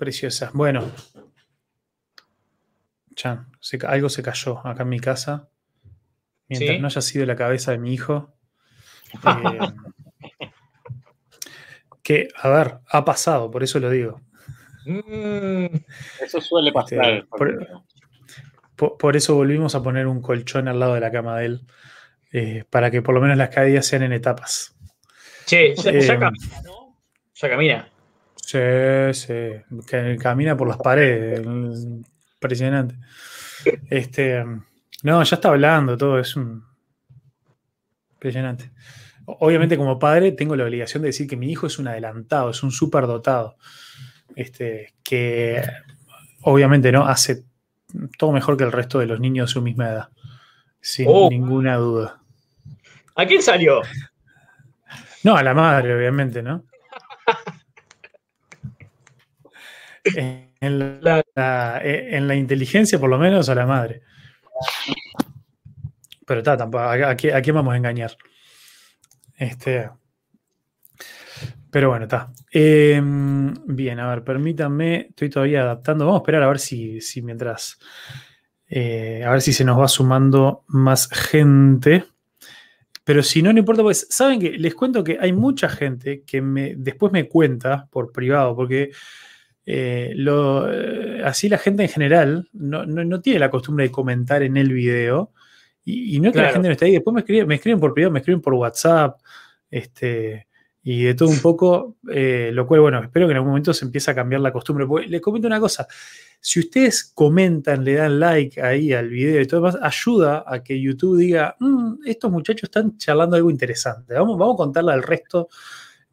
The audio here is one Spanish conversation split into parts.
Preciosa. Bueno. Chan, algo se cayó acá en mi casa. Mientras no haya sido la cabeza de mi hijo. Eh, que, a ver, ha pasado, por eso lo digo. Mm, eso suele este, pasar. por, eso volvimos a poner un colchón al lado de la cama de él. Eh, para que por lo menos las caídas sean en etapas. Che, ya, eh, camina, ¿no? Ya camina. Sí, sí. camina por las paredes. Impresionante. Este, no, ya está hablando todo, es un. Impresionante. Obviamente, como padre, tengo la obligación de decir que mi hijo es un adelantado, es un superdotado. Este, que obviamente no hace todo mejor que el resto de los niños de su misma edad. Sin oh. ninguna duda. ¿A quién salió? No, a la madre, obviamente, ¿no? En, la, inteligencia, por lo menos, a la madre. Pero está, tampoco, ¿a, quién vamos a engañar? Este. Pero bueno, está. Em, bien, a ver, permítanme, estoy todavía adaptando. Vamos a esperar a ver si, si mientras. Eh, a ver si se nos va sumando más gente. Pero si no, no importa, pues saben que les cuento que hay mucha gente que me, después me cuenta por privado, porque eh, lo, eh, así la gente en general no, tiene la costumbre de comentar en el video. Y, no es que la gente no esté ahí, después me escriben, me escriben por privado, me escriben por WhatsApp, este, y de todo un poco, eh, lo cual, bueno, espero que en algún momento se empiece a cambiar la costumbre. les comento una cosa, si ustedes comentan, le dan like ahí al video y todo demás, ayuda a que YouTube diga, mm, estos muchachos están charlando algo interesante. Vamos, vamos a contarle al resto,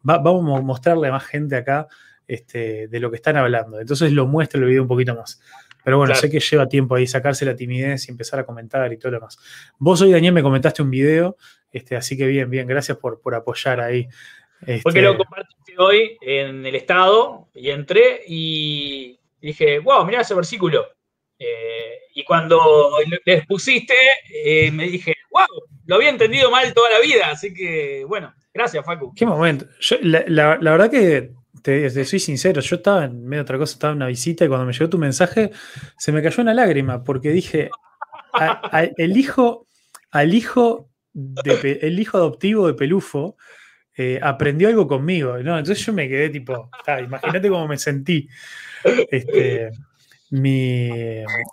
vamos a mostrarle a más gente acá este, de lo que están hablando. Entonces lo muestra el video un poquito más. Pero bueno, sé que lleva tiempo ahí sacarse la timidez y empezar a comentar y todo lo demás. Vos hoy, Daniel, me comentaste un video, este, así que bien, bien, gracias por, por apoyar ahí. Porque lo este compartiste hoy en el estado y entré y dije, wow, mirá ese versículo. Eh, y cuando les pusiste, eh, me dije, wow, lo había entendido mal toda la vida. Así que, bueno, gracias, Facu. Qué momento. la, verdad que te, soy sincero, yo estaba en medio de otra cosa, estaba en una visita y cuando me llegó tu mensaje se me cayó una lágrima porque dije, el hijo, al hijo, el hijo adoptivo de Pelufo eh, aprendió algo conmigo, ¿no? Entonces yo me quedé tipo, imagínate cómo me sentí. Este, mi,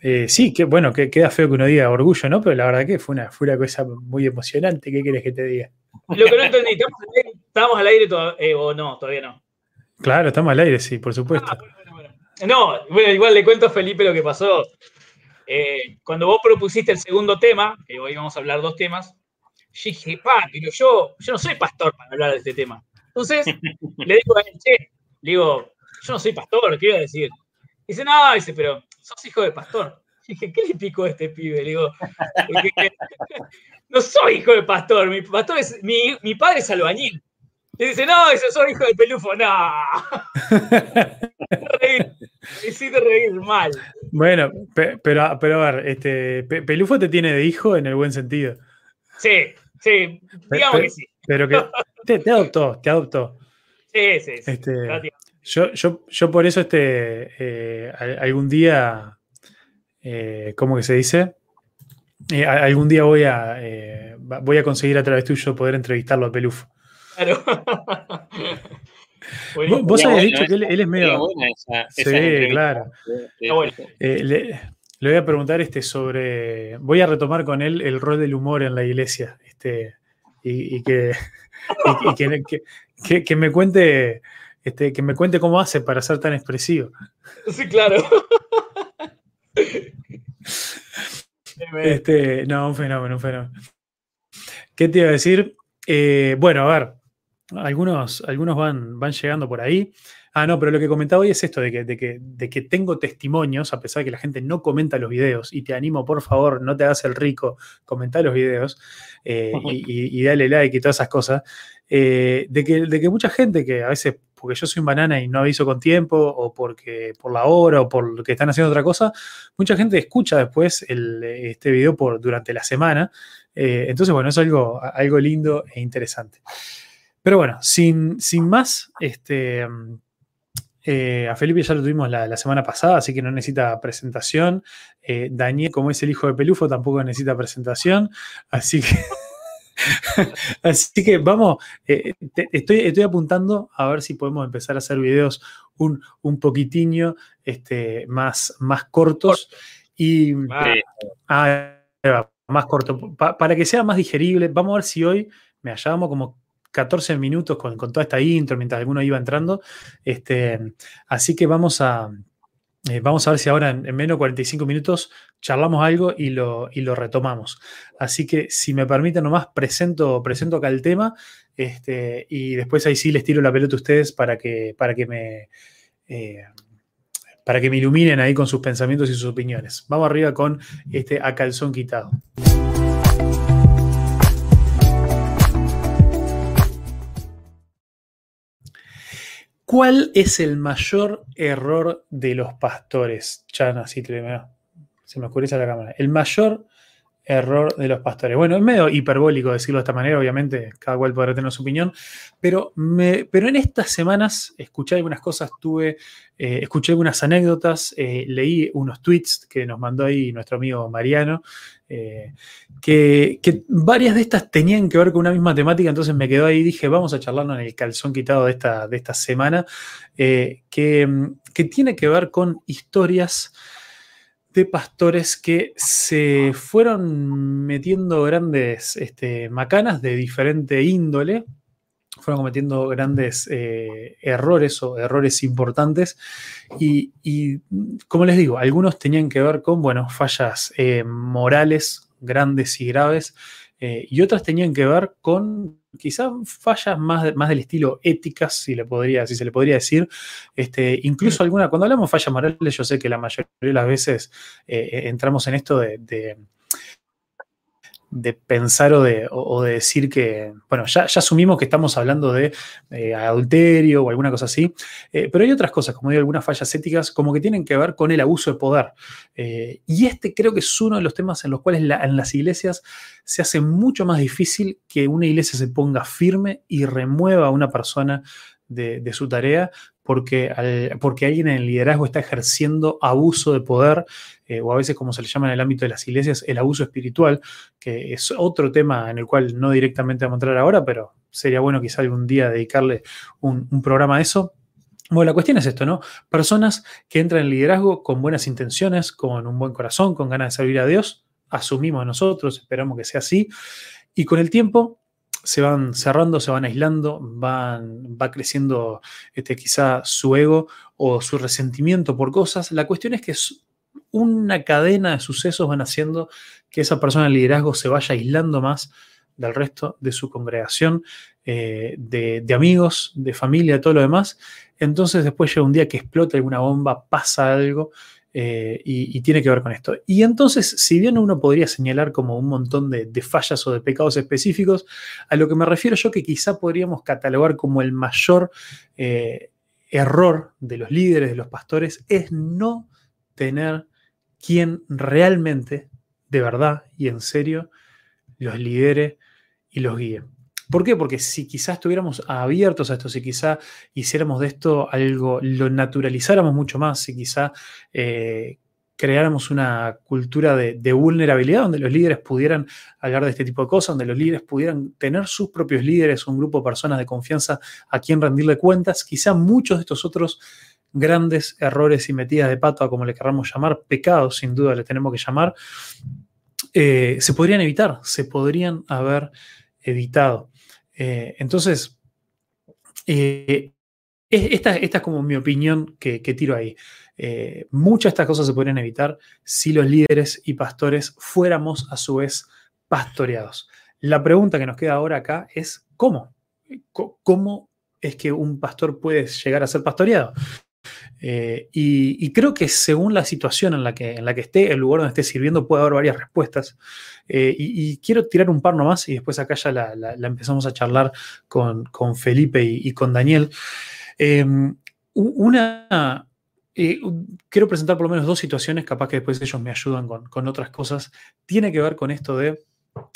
eh, sí, que bueno, que queda feo que uno diga orgullo, ¿no? Pero la verdad que fue una, fue una cosa muy emocionante. ¿Qué quieres que te diga? Lo que no entendí, ¿estamos al aire, eh, o no? Todavía no. Claro, estamos al aire, sí, por supuesto. Ah, no, bueno, igual le cuento a Felipe lo que pasó. Eh, cuando vos propusiste el segundo tema, que hoy vamos a hablar dos temas, yo dije, pa, pero yo, yo no soy pastor para hablar de este tema. Entonces, le digo a él, che, le digo, yo no soy pastor, ¿qué iba a decir? Dice, no, dice, pero sos hijo de pastor. dije, ¿qué le picó a este pibe? Le digo, no soy hijo de pastor, mi pastor es, mi, mi padre es albañil. Y dice, no, dice, soy hijo de pelufo, no. Me hiciste reír mal. Bueno, pero, pero a ver, este, pelufo te tiene de hijo en el buen sentido. Sí, sí, digamos que sí. Pero que te, adoptó, te adoptó. Sí, sí, sí. Este, yo, yo, yo por eso este, eh, algún día, eh, ¿cómo que se dice? Eh, algún día voy a, voy a conseguir a través tuyo poder entrevistarlo a Pelufo. Claro. Vos habías dicho que él, es medio. sí, claro. le, voy a preguntar este sobre. Voy a retomar con él el rol del humor en la iglesia. Este, y, que, que, me cuente este, que me cuente cómo hace para ser tan expresivo. Sí, claro. este, no, un fenómeno, un fenómeno. ¿Qué te iba a decir? Eh, bueno, a ver, algunos, algunos van, van llegando por ahí. Ah, no, pero lo que comentaba hoy es esto, de que, de, que, de que, tengo testimonios, a pesar de que la gente no comenta los videos, y te animo, por favor, no te hagas el rico, comenta los videos eh, y, dale like y todas esas cosas, eh, de, que, de que mucha gente que a veces porque yo soy un banana y no aviso con tiempo, o porque por la hora, o por que están haciendo otra cosa, mucha gente escucha después este video por, durante la semana. Eh, entonces, bueno, es algo, algo lindo e interesante. Pero bueno, sin, sin más, este, Eh, a Felipe ya lo tuvimos la, semana pasada, así que no necesita presentación. Eh, Daniel, como es el hijo de Pelufo, tampoco necesita presentación. Así que, así que vamos, eh, estoy, estoy apuntando a ver si podemos empezar a hacer videos un, un este, más, más cortos. Y ah, más corto, para que sea más digerible. Vamos a ver si hoy me hallamos como 14 minutos con, toda esta intro mientras alguno iba entrando. Este, así que vamos a, eh, vamos a ver si ahora en, menos de 45 minutos charlamos algo y lo, y lo retomamos. Así que si me permiten nomás, presento, presento acá el tema este, y después ahí sí les tiro la pelota a ustedes para que, para que me... Eh, para que me iluminen ahí con sus pensamientos y sus opiniones. Vamos arriba con este a calzón quitado. ¿Cuál es el mayor error de los pastores? Chan, así se me oscurece la cámara. El mayor error de los pastores. Bueno, es medio hiperbólico decirlo de esta manera, obviamente, cada cual podrá tener su opinión, pero, pero en estas semanas escuché algunas cosas, tuve, eh, escuché algunas anécdotas, eh, leí unos tweets que nos mandó ahí nuestro amigo Mariano, eh, que, varias de estas tenían que ver con una misma temática, entonces me quedó ahí y dije, vamos a charlarlo en el calzón quitado de esta, de esta semana, que, que tiene que ver con historias de pastores que se fueron metiendo grandes este, macanas de diferente índole, fueron cometiendo grandes eh, errores o errores importantes y, como les digo, algunos tenían que ver con, bueno, fallas eh, morales grandes y graves eh, y otras tenían que ver con quizás fallas más, más del estilo éticas, si, le podría, si se le podría decir. Este, incluso alguna, cuando hablamos de fallas morales, yo sé que la mayoría de las veces entramos en esto de pensar o de, de, decir que, bueno, ya, asumimos que estamos hablando de eh, adulterio o alguna cosa así, eh, pero hay otras cosas, como digo, algunas fallas éticas, como que tienen que ver con el abuso de poder. Eh, y este creo que es uno de los temas en los cuales en las iglesias se hace mucho más difícil que una iglesia se ponga firme y remueva a una persona de, su tarea porque, porque alguien en el liderazgo está ejerciendo abuso de poder, eh, o a veces como se le llama en el ámbito de las iglesias, el abuso espiritual, que es otro tema en el cual no directamente vamos a entrar ahora, pero sería bueno quizá algún día dedicarle un, programa a eso. Bueno, la cuestión es esto, ¿no? Personas que entran en liderazgo con buenas intenciones, con un buen corazón, con ganas de servir a Dios, asumimos nosotros, esperamos que sea así, y con el tiempo se van cerrando, se van aislando, van, va creciendo este, quizá su ego o su resentimiento por cosas. La cuestión es que una cadena de sucesos van haciendo que esa persona de liderazgo se vaya aislando más del resto de su congregación, eh, de, de, amigos, de familia, todo lo demás. Entonces después llega un día que explota alguna bomba, pasa algo eh, y, tiene que ver con esto. Y entonces, si bien uno podría señalar como un montón de, fallas o de pecados específicos, a lo que me refiero yo que quizá podríamos catalogar como el mayor eh, error de los líderes, de los pastores, es no tener quien realmente, de verdad y en serio, los lidere y los guíe. ¿Por qué? Porque si quizás estuviéramos abiertos a esto, si quizá hiciéramos de esto algo, lo naturalizáramos mucho más, si quizá eh, creáramos una cultura de, vulnerabilidad donde los líderes pudieran hablar de este tipo de cosas, donde los líderes pudieran tener sus propios líderes, un grupo de personas de confianza a quien rendirle cuentas, quizá muchos de estos otros grandes errores y metidas de pato, como le queramos llamar, pecados sin duda le tenemos que llamar, eh, se podrían evitar, se podrían haber evitado. Eh, entonces, eh, esta, es como mi opinión que, tiro ahí. Eh, muchas de estas cosas se podrían evitar si los líderes y pastores fuéramos a su vez pastoreados. La pregunta que nos queda ahora acá es ¿cómo? ¿Cómo es que un pastor puede llegar a ser pastoreado? Eh, y, creo que según la situación en la, que, en la que esté, el lugar donde esté sirviendo, puede haber varias respuestas. Eh, y, quiero tirar un par nomás y después acá ya la, empezamos a charlar con, Felipe y, con Daniel. Em, una, eh, quiero presentar por lo menos dos situaciones, capaz que después ellos me ayudan con, otras cosas. Tiene que ver con esto de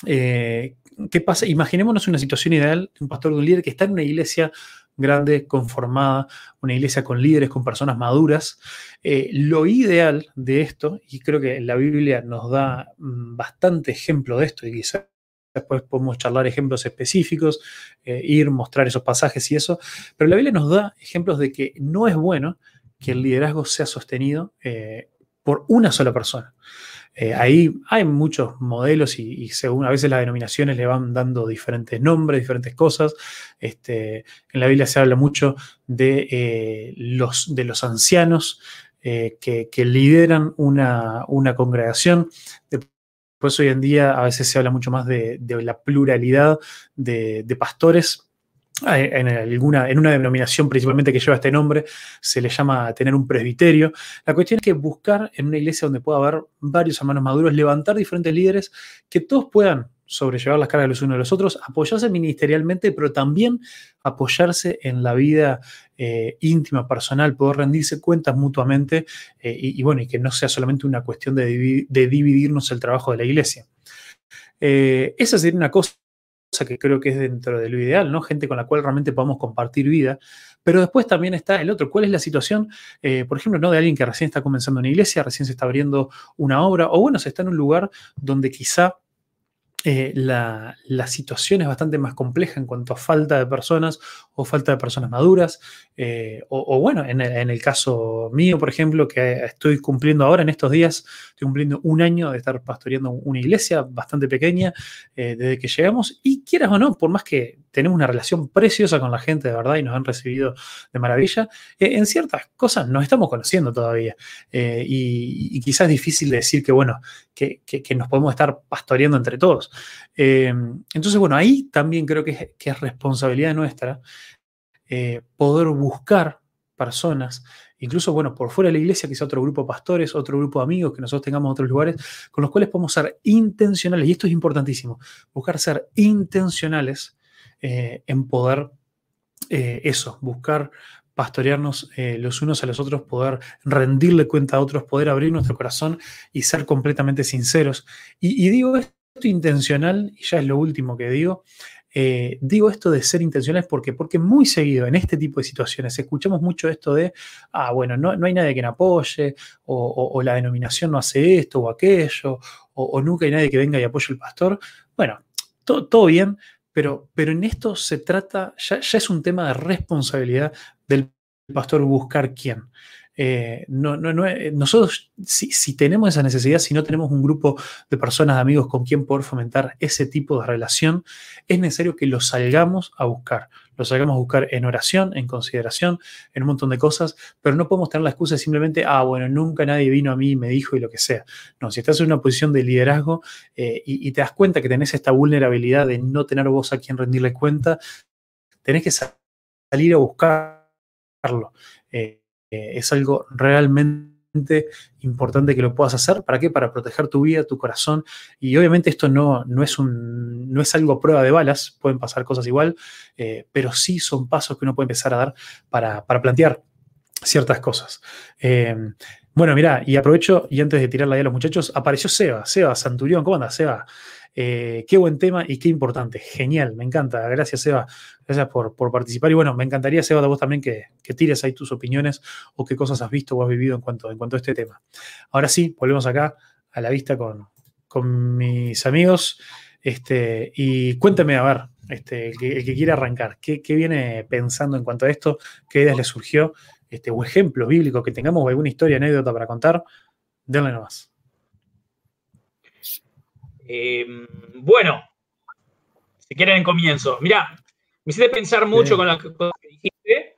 ¿qué pasa? Imaginémonos una situación ideal de un pastor de un líder que está en una iglesia grande, conformada, una iglesia con líderes, con personas maduras. Eh, lo ideal de esto, y creo que la Biblia nos da mm, bastante ejemplo de esto, y quizás después podemos charlar ejemplos específicos, eh, ir, mostrar esos pasajes y eso, pero la Biblia nos da ejemplos de que no es bueno que el liderazgo sea sostenido eh, por una sola persona. Eh, ahí hay muchos modelos y, según a veces las denominaciones le van dando diferentes nombres, diferentes cosas. Este, en la Biblia se habla mucho de, eh, los, de los ancianos eh, que, lideran una, congregación. Por eso hoy en día a veces se habla mucho más de, la pluralidad de, de pastores en, alguna, en una denominación principalmente que lleva este nombre, se le llama tener un presbiterio. La cuestión es que buscar en una iglesia donde pueda haber varios hermanos maduros, levantar diferentes líderes que todos puedan sobrellevar las cargas los unos de los otros, apoyarse ministerialmente, pero también apoyarse en la vida eh, íntima, personal, poder rendirse cuentas mutuamente eh, y, bueno, y que no sea solamente una cuestión de, dividirnos el trabajo de la iglesia. Eh, esa sería una cosa que creo que es dentro de lo ideal, ¿no? Gente con la cual realmente podamos compartir vida. Pero después también está el otro, ¿cuál es la situación, eh, por ejemplo, no de alguien que recién está comenzando una iglesia, recién se está abriendo una obra, o bueno, se está en un lugar donde quizá eh, la, situación es bastante más compleja en cuanto a falta de personas o falta de personas maduras. Eh, o, bueno, en el, caso mío, por ejemplo, que estoy cumpliendo ahora en estos días, estoy cumpliendo un año de estar pastoreando una iglesia bastante pequeña eh, desde que llegamos. Y quieras o no, por más que tenemos una relación preciosa con la gente de verdad y nos han recibido de maravilla, en ciertas cosas nos estamos conociendo todavía. Y, quizás es difícil decir que, bueno, que nos podemos estar pastoreando entre todos. Eh, entonces, bueno, ahí también creo que es, responsabilidad nuestra eh, poder buscar personas, incluso, bueno, por fuera de la iglesia, quizá otro grupo de pastores, otro grupo de amigos que nosotros tengamos en otros lugares, con los cuales podemos ser intencionales, y esto es importantísimo, buscar ser intencionales eh, en poder eso, buscar pastorearnos los unos a los otros, poder rendirle cuenta a otros, poder abrir nuestro corazón y ser completamente sinceros. Y, digo esto intencional, y ya es lo último que digo, eh, digo esto de ser intencional porque, porque muy seguido en este tipo de situaciones escuchamos mucho esto de, ah, bueno, no, no hay nadie que me apoye, o, la denominación no hace esto o aquello, o, nunca hay nadie que venga y apoye al pastor. Bueno, todo bien, pero, pero en esto se trata, ya, ya es un tema de responsabilidad del pastor buscar quién. Eh, no, eh, nosotros, si, tenemos esa necesidad, si no tenemos un grupo de personas, de amigos con quien poder fomentar ese tipo de relación, es necesario que lo salgamos a buscar. Lo salgamos a buscar en oración, en consideración, en un montón de cosas, pero no podemos tener la excusa de simplemente, ah, bueno, nunca nadie vino a mí y me dijo y lo que sea. No, si estás en una posición de liderazgo eh, y, te das cuenta que tenés esta vulnerabilidad de no tener voz a quien rendirle cuenta, tenés que salir a buscarlo. Es algo realmente importante que lo puedas hacer. ¿Para qué? Para proteger tu vida, tu corazón. Y obviamente esto no, no, es, un, no es algo prueba de balas, pueden pasar cosas igual, eh, pero sí son pasos que uno puede empezar a dar para, plantear ciertas cosas. Eh, bueno, mira, y aprovecho, y antes de tirarla ahí a los muchachos, apareció Seba, Seba Santurión, ¿cómo andas, Seba? Eh, qué buen tema y qué importante. Genial, me encanta. Gracias, Eva. Gracias por, participar. Y bueno, me encantaría, Seba, de vos también que, tires ahí tus opiniones o qué cosas has visto o has vivido en cuanto, en cuanto a este tema. Ahora sí, volvemos acá a la vista con, mis amigos. Este, y cuéntame, a ver, este, el, que, quiera arrancar, ¿qué, viene pensando en cuanto a esto? ¿Qué ideas le surgió? Este, o ejemplo bíblico, que tengamos alguna historia, anécdota para contar, denle nomás. Em, bueno, si quieren comienzo. Mira, me hiciste pensar mucho con las cosas que dijiste,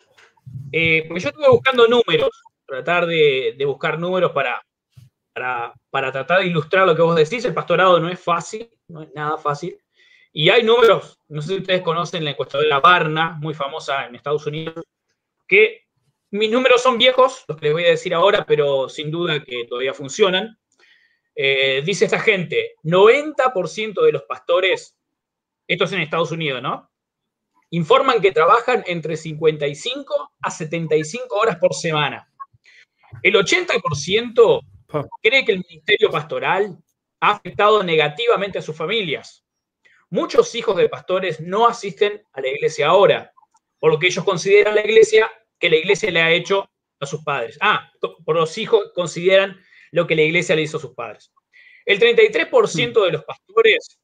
eh, porque yo estuve buscando números, tratar de, buscar números para, para, tratar de ilustrar lo que vos decís. El pastorado no es fácil, no es nada fácil. Y hay números, no sé si ustedes conocen la encuestadora Barna, muy famosa en Estados Unidos, que mis números son viejos, los que les voy a decir ahora, pero sin duda que todavía funcionan. Eh, dice esta gente, 90% de los pastores, esto es en Estados Unidos, ¿no? Informan que trabajan entre 55 a 75 horas por semana. El 80% cree que el ministerio pastoral ha afectado negativamente a sus familias. Muchos hijos de pastores no asisten a la iglesia ahora. por lo que ellos consideran la iglesia, que la iglesia le ha hecho a sus padres. Ah, por los hijos consideran lo que la iglesia le hizo a sus padres. El 33% de los pastores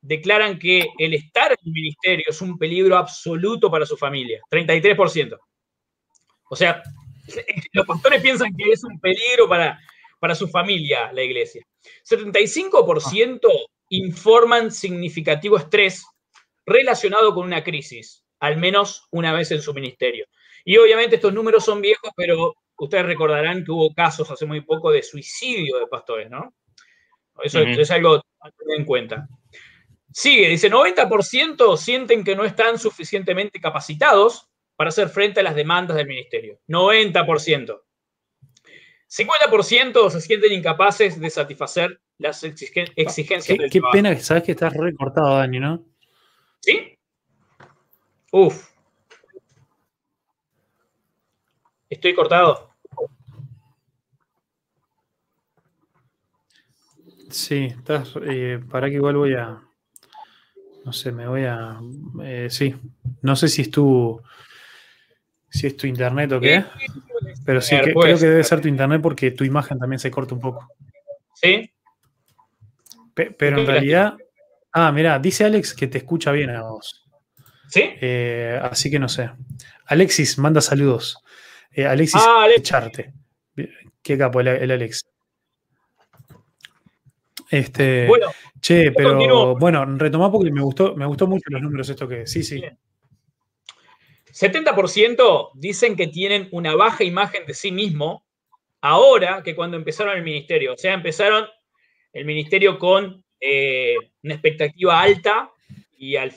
declaran que el estar en el ministerio es un peligro absoluto para su familia. 33%. O sea, los pastores piensan que es un peligro para, para su familia la iglesia. 75% informan significativo estrés relacionado con una crisis, al menos una vez en su ministerio. Y obviamente estos números son viejos, pero ustedes recordarán que hubo casos hace muy poco de suicidio de pastores, ¿no? Eso es algo a tener en cuenta. Sigue, dice, 90% sienten que no están suficientemente capacitados para hacer frente a las demandas del ministerio. 90%. 50% se sienten incapaces de satisfacer las exigencias qué, Qué pena que sabes que estás recortado, Dani, ¿no? ¿Sí? Uf. ¿Estoy cortado? Sí, estás. Eh, para que igual voy a. No sé, me voy a. Eh, sí. No sé si es tu. Si es tu internet o qué. Pero sí, que, creo que debe ser tu internet porque tu imagen también se corta un poco. ¿Sí? pero en realidad. Ah, mira, dice Alex que te escucha bien a vos. ¿Sí? Eh, así que no sé. Alexis, manda saludos. Alexis, ah, echarte. Qué capo el, el Alex. Este, bueno, che, pero bueno, retomá porque me gustó, me gustó mucho los números esto que sí, sí. 70% dicen que tienen una baja imagen de sí mismo ahora que cuando empezaron el ministerio. O sea, empezaron el ministerio con eh, una expectativa alta y al,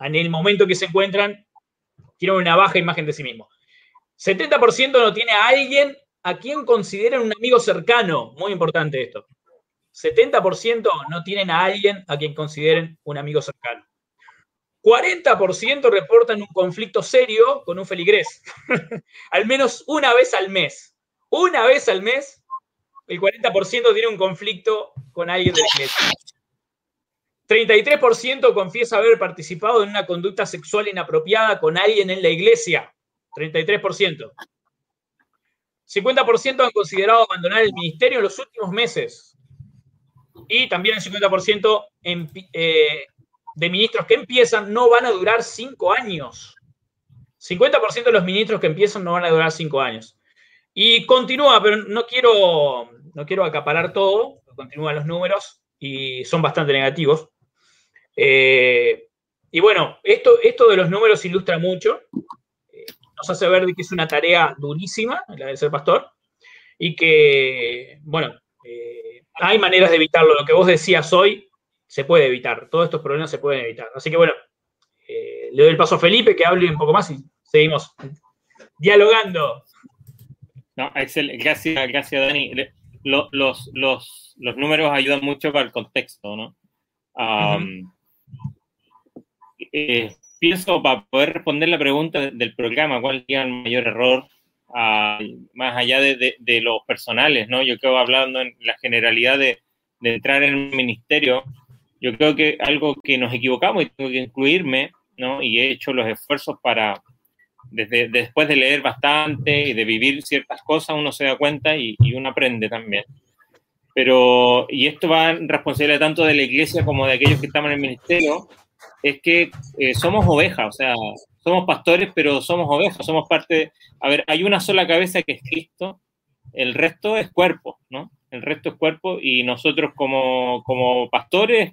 en el momento que se encuentran tienen una baja imagen de sí mismo. 70% no tiene a alguien a quien consideren un amigo cercano. Muy importante esto. 70% no tienen a alguien a quien consideren un amigo cercano. 40% reportan un conflicto serio con un feligrés. al menos una vez al mes. Una vez al mes, el 40% tiene un conflicto con alguien de la iglesia. 33% confiesa haber participado en una conducta sexual inapropiada con alguien en la iglesia. 33%. 50% han considerado abandonar el ministerio en los últimos meses y también el 50% eh, de ministros que empiezan no van a durar cinco años. 50% de los ministros que empiezan no van a durar cinco años. Y continúa, pero no quiero, no quiero acaparar todo, continúan los números y son bastante negativos. Eh, y bueno, esto, esto de los números ilustra mucho, nos hace ver que es una tarea durísima, la de ser pastor, y que, bueno, hay maneras de evitarlo. Lo que vos decías hoy se puede evitar. Todos estos problemas se pueden evitar. Así que bueno, eh, le doy el paso a Felipe que hable un poco más y seguimos dialogando. No, excelente. Gracias, gracias Dani. Los, los, números ayudan mucho para el contexto, ¿no? Eh, pienso para poder responder la pregunta del programa, ¿cuál es el mayor error? más allá de, los personales, ¿no? Yo creo, hablando en la generalidad de, entrar en un ministerio, yo creo que algo que nos equivocamos y tengo que incluirme, ¿no? Y he hecho los esfuerzos para, desde después de leer bastante y de vivir ciertas cosas, uno se da cuenta y, uno aprende también. Pero, y esto va en responsabilidad tanto de la iglesia como de aquellos que estamos en el ministerio, es que eh, somos ovejas, o sea, somos pastores, pero somos ovejas, somos parte, a ver, hay una sola cabeza que es Cristo, el resto es cuerpo, ¿no? El resto es cuerpo y nosotros como, como pastores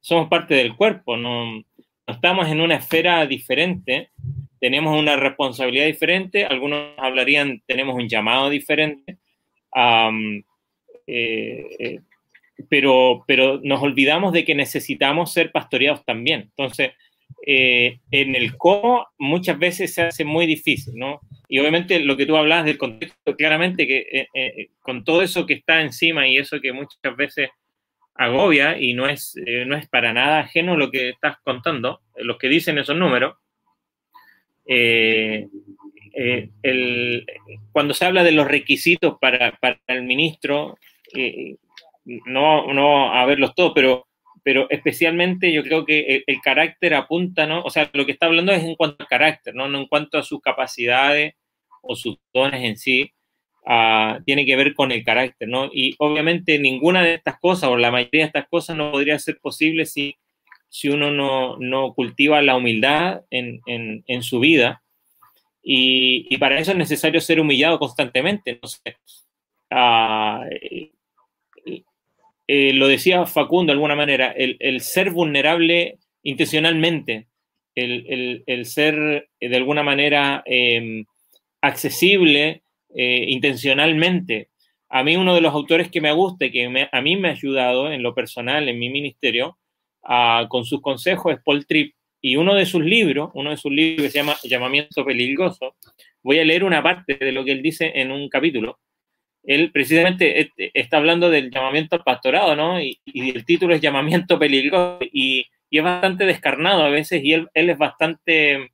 somos parte del cuerpo, no, estamos en una esfera diferente, tenemos una responsabilidad diferente, algunos hablarían, tenemos un llamado diferente, eh, pero, pero nos olvidamos de que necesitamos ser pastoreados también. Entonces, eh, en el cómo muchas veces se hace muy difícil, ¿no? Y obviamente lo que tú hablas del contexto, claramente que eh, eh, con todo eso que está encima y eso que muchas veces agobia y no es, no es para nada ajeno lo que estás contando, los que dicen esos números, el, cuando se habla de los requisitos para, para el ministro, no, no a verlos todos, pero pero especialmente yo creo que el, carácter apunta, ¿no? O sea, lo que está hablando es en cuanto al carácter, ¿no? No en cuanto a sus capacidades o sus dones en sí, ah, tiene que ver con el carácter, ¿no? Y obviamente ninguna de estas cosas, o la mayoría de estas cosas, no podría ser posible si, si uno no, no cultiva la humildad en, en, su vida. Y, y, para eso es necesario ser humillado constantemente. No. Ah, eh, lo decía Facundo de alguna manera, el, ser vulnerable intencionalmente, el, ser eh, de alguna manera em, accesible eh, intencionalmente. A mí uno de los autores que me gusta y que a mí me ha ayudado en lo personal, en mi ministerio, con sus consejos es Paul Tripp. Y uno de sus libros, uno de sus libros que se llama Llamamiento Peligroso, voy a leer una parte de lo que él dice en un capítulo él precisamente está hablando del llamamiento al pastorado, ¿no? Y, el título es llamamiento peligroso y, es bastante descarnado a veces y él, es bastante...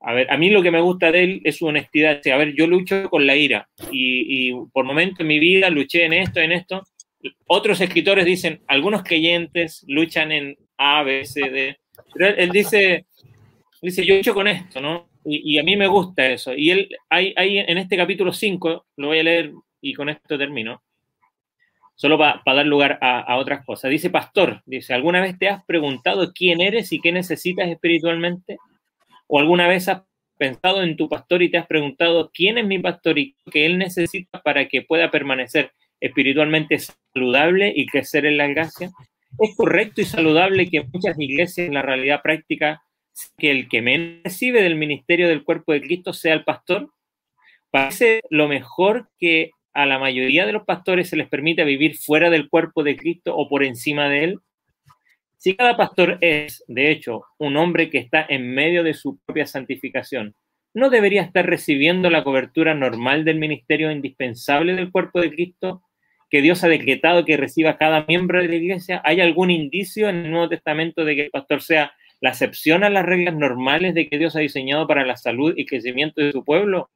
A ver, a mí lo que me gusta de él es su honestidad. A ver, yo lucho con la ira y, por momentos en mi vida luché en esto, en esto. Otros escritores dicen, algunos creyentes luchan en A, B, C, D. Pero él, él dice, dice, yo lucho con esto, ¿no? Y, a mí me gusta eso. Y él, hay, hay en este capítulo 5, lo voy a leer y con esto termino, solo para dar lugar a, a, otras cosas. Dice, pastor, dice, ¿alguna vez te has preguntado quién eres y qué necesitas espiritualmente? ¿O alguna vez has pensado en tu pastor y te has preguntado quién es mi pastor y qué él necesita para que pueda permanecer espiritualmente saludable y crecer en la gracia? ¿Es correcto y saludable que muchas iglesias en la realidad práctica que el que menos recibe del ministerio del cuerpo de Cristo sea el pastor? Parece lo mejor que a la mayoría de los pastores se les permite vivir fuera del cuerpo de Cristo o por encima de él. Si cada pastor es, de hecho, un hombre que está en medio de su propia santificación, ¿no debería estar recibiendo la cobertura normal del ministerio indispensable del cuerpo de Cristo que Dios ha decretado que reciba cada miembro de la iglesia? ¿Hay algún indicio en el Nuevo Testamento de que el pastor sea la excepción a las reglas normales de que Dios ha diseñado para la salud y crecimiento de su pueblo?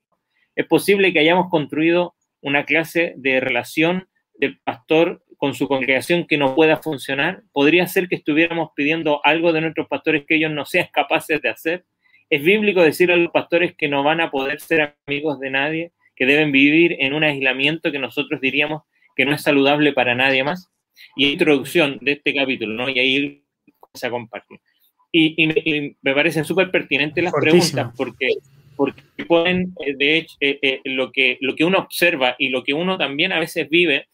Es posible que hayamos construido una clase de relación del pastor con su congregación que no pueda funcionar. Podría ser que estuviéramos pidiendo algo de nuestros pastores que ellos no sean capaces de hacer. Es bíblico decir a los pastores que no van a poder ser amigos de nadie, que deben vivir en un aislamiento que nosotros diríamos que no es saludable para nadie más. Y introducción de este capítulo, ¿no? Y ahí se a compartir. Y, me, parecen súper pertinentes las preguntas porque, porque ponen, eh, de hecho, eh, eh, lo, que, lo que uno observa y lo que uno también a veces vive,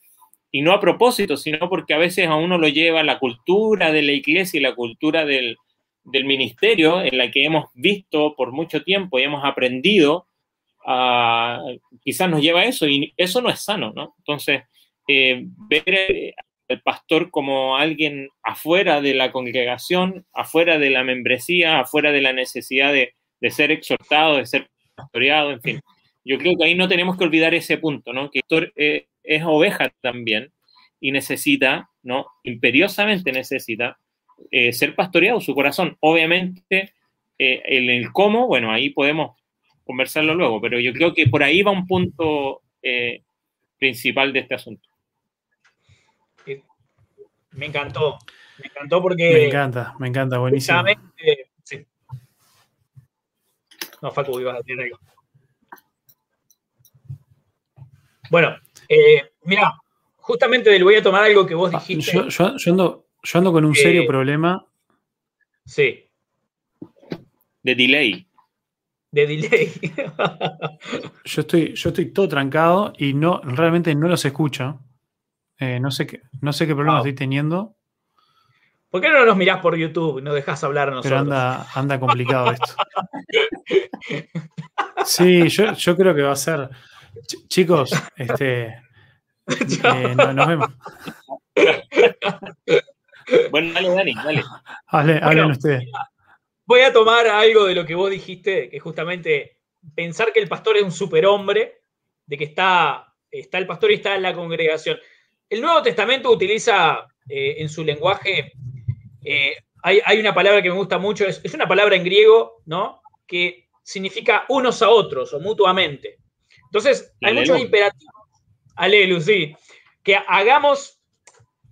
y no a propósito, sino porque a veces a uno lo lleva la cultura de la iglesia y la cultura del, del ministerio en la que hemos visto por mucho tiempo y hemos aprendido, quizás nos lleva a eso y eso no es sano, ¿no? Entonces, ver el pastor como alguien afuera de la congregación, afuera de la membresía, afuera de la necesidad de, ser exhortado, de ser pastoreado, en fin. Yo creo que ahí no tenemos que olvidar ese punto, ¿no? Que el pastor eh, es oveja también y necesita, ¿no? Imperiosamente necesita eh, ser pastoreado su corazón. Obviamente, eh, el cómo, bueno, ahí podemos conversarlo luego, pero yo creo que por ahí va un punto principal de este asunto. Me encantó. Me encantó porque. Me encanta, me encanta, buenísimo. Sí. No, Facu, ibas a decir algo. Bueno, eh, mira, justamente le voy a tomar algo que vos ah, dijiste. Yo, ando, yo ando, con un serio problema. Sí. De delay. De delay. yo, estoy, yo estoy todo trancado y no, realmente no los escucho. Eh, no, sé qué, no sé qué problema estoy teniendo. ¿Por qué no nos mirás por YouTube y nos dejas hablar a nosotros? Pero anda, anda complicado esto. Sí, yo, yo, creo que va a ser. chicos, este. Eh, nos vemos. Bueno, dale, Dani, dale. Hable, hablen ustedes. Voy a tomar algo de lo que vos dijiste, que justamente pensar que el pastor es un superhombre, de que está, está el pastor y está en la congregación. El Nuevo Testamento utiliza eh, en su lenguaje, eh, hay, una palabra que me gusta mucho, es, una palabra en griego, ¿no? Que significa unos a otros o mutuamente. Entonces, hay muchos imperativos, Alelu, sí, que hagamos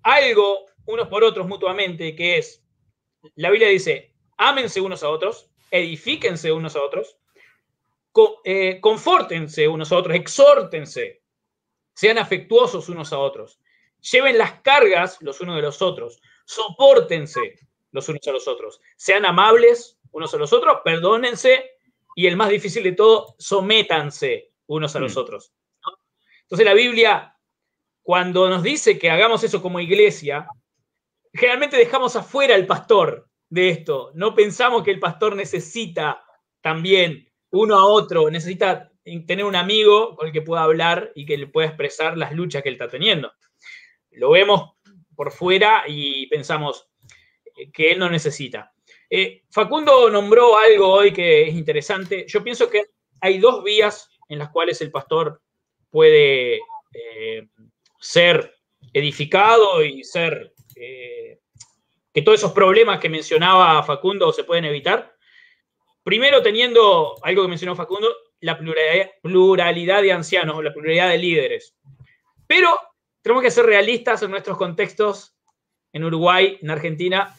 algo unos por otros mutuamente, que es, la Biblia dice, ámense unos a otros, edifíquense unos a otros, eh, confórtense unos a otros, exhórtense, sean afectuosos unos a otros, lleven las cargas los unos de los otros, soportense los unos a los otros, sean amables unos a los otros, perdónense y el más difícil de todo, sométanse unos a los mm. otros. Entonces la Biblia, cuando nos dice que hagamos eso como iglesia, generalmente dejamos afuera al pastor de esto. No pensamos que el pastor necesita también uno a otro, necesita tener un amigo con el que pueda hablar y que le pueda expresar las luchas que él está teniendo. Lo vemos por fuera y pensamos que él no necesita. Eh, Facundo nombró algo hoy que es interesante. Yo pienso que hay dos vías en las cuales el pastor puede eh, ser edificado y ser eh, que todos esos problemas que mencionaba Facundo se pueden evitar. Primero, teniendo algo que mencionó Facundo, la pluralidad de ancianos o la pluralidad de líderes. Pero tenemos que ser realistas en nuestros contextos. En Uruguay, en Argentina,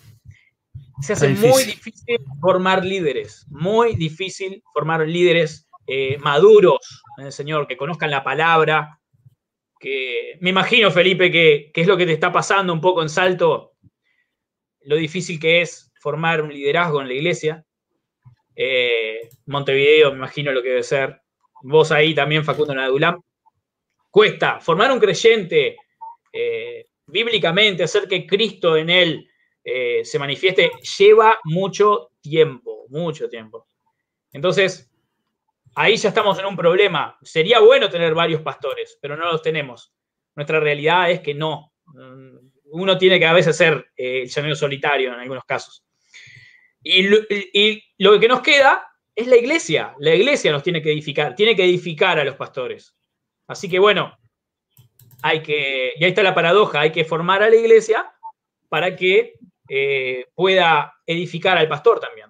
se hace muy difícil formar líderes, muy difícil formar líderes eh, maduros el Señor, que conozcan la palabra. Que me imagino, Felipe, que, que es lo que te está pasando un poco en Salto, lo difícil que es formar un liderazgo en la iglesia. Eh, Montevideo, me imagino lo que debe ser. Vos ahí también, Facundo Nadulam. Cuesta formar un creyente eh, bíblicamente, hacer que Cristo en él eh, se manifieste, lleva mucho tiempo, mucho tiempo. Entonces, ahí ya estamos en un problema. Sería bueno tener varios pastores, pero no los tenemos. Nuestra realidad es que no. Uno tiene que a veces ser eh, el llanero solitario en algunos casos. Y lo, que nos queda es la iglesia. La iglesia nos tiene que edificar, tiene que edificar a los pastores. Así que bueno, hay que, y ahí está la paradoja, hay que formar a la iglesia para que eh, pueda edificar al pastor también.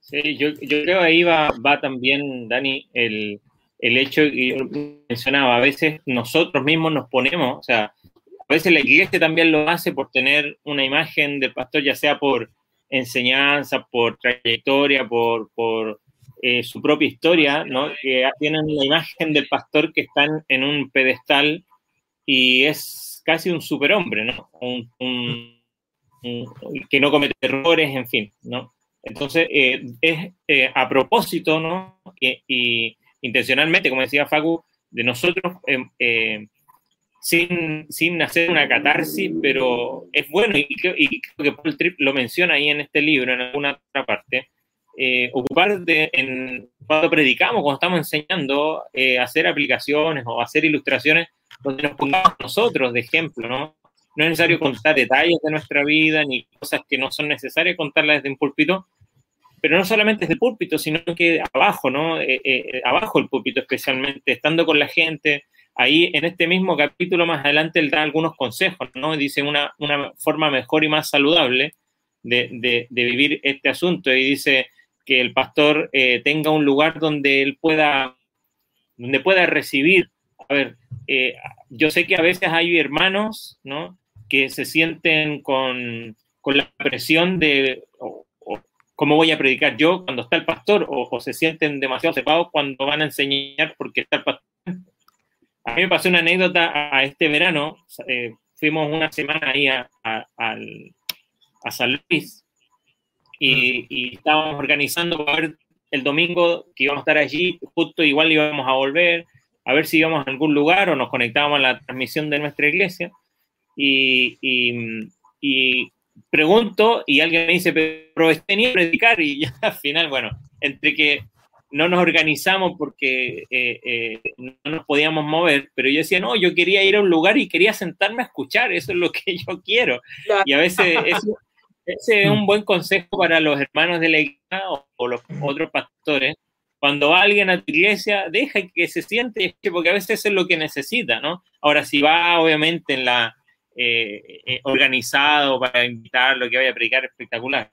Sí, yo, yo creo ahí va, va también, Dani, el, el hecho que mencionaba, a veces nosotros mismos nos ponemos, o sea, a veces la iglesia también lo hace por tener una imagen del pastor, ya sea por enseñanza, por trayectoria, por, por eh, su propia historia, ¿no? Que tienen la imagen del pastor que están en un pedestal y es casi un superhombre, ¿no? que no comete errores, en fin, ¿no? Entonces, eh, es eh, a propósito, ¿no? Y, intencionalmente, como decía Facu, de nosotros sin, hacer una catarsis, pero es bueno, y, creo que Paul Tripp lo menciona ahí en este libro, en alguna otra parte, eh, ocupar de, en, cuando predicamos, cuando estamos enseñando, eh, hacer aplicaciones o hacer ilustraciones donde nos pongamos nosotros de ejemplo, ¿no? No es necesario contar detalles de nuestra vida ni cosas que no son necesarias contarlas desde un púlpito, pero no solamente desde el púlpito, sino que abajo, ¿no? Eh, abajo el púlpito especialmente, estando con la gente, ahí en este mismo capítulo más adelante él da algunos consejos, ¿no? Dice una, una forma mejor y más saludable de, vivir este asunto y dice que el pastor eh, tenga un lugar donde él pueda, donde pueda recibir. A ver, eh, yo sé que a veces hay hermanos, ¿no? Que se sienten con, la presión de cómo voy a predicar yo cuando está el pastor o, o se sienten demasiado separados cuando van a enseñar porque está el pastor a mí me pasó una anécdota a, este verano. Eh, fuimos una semana ahí a, San Luis y, estábamos organizando para ver el domingo que íbamos a estar allí, justo igual íbamos a volver, a ver si íbamos a algún lugar o nos conectábamos a la transmisión de nuestra iglesia. Y, y pregunto y alguien me dice, pero tenía que predicar y ya al final, bueno, entre que no nos organizamos porque eh, eh, no nos podíamos mover, pero yo decía, no, yo quería ir a un lugar y quería sentarme a escuchar, eso es lo que yo quiero. Y a veces ese es un buen consejo para los hermanos de la iglesia o, los otros pastores. Cuando va alguien a tu iglesia, deja que se siente, porque a veces es lo que necesita, ¿no? Ahora, si va obviamente en la eh, organizado para invitarlo, que vaya a predicar, espectacular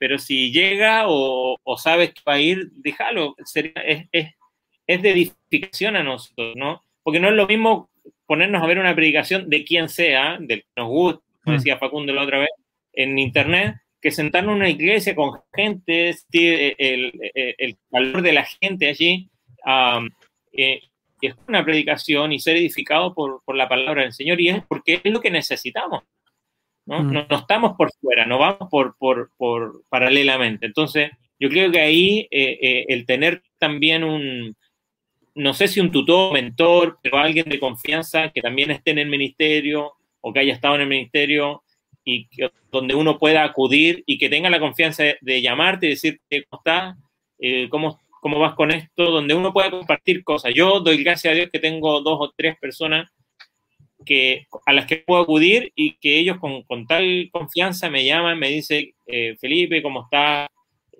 pero si llega o, sabes que va a ir, déjalo, es, es, de edificación a nosotros, ¿no? Porque no es lo mismo ponernos a ver una predicación de quien sea, del que nos gusta, como decía Facundo la otra vez, en internet, que sentarnos en una iglesia con gente, el, el, valor de la gente allí, eh, es una predicación y ser edificado por, por, la palabra del Señor, y es porque es lo que necesitamos. ¿no? Mm. No, estamos por fuera, no vamos por, por, por, paralelamente. Entonces, yo creo que ahí eh, eh, el tener también un, no sé si un tutor, mentor, pero alguien de confianza que también esté en el ministerio o que haya estado en el ministerio y donde uno pueda acudir y que tenga la confianza de, llamarte y decirte cómo estás, eh, cómo, cómo vas con esto, donde uno pueda compartir cosas. Yo doy gracias a Dios que tengo dos o tres personas que, a las que puedo acudir y que ellos con, con tal confianza me llaman, me dicen, eh, Felipe, ¿cómo estás?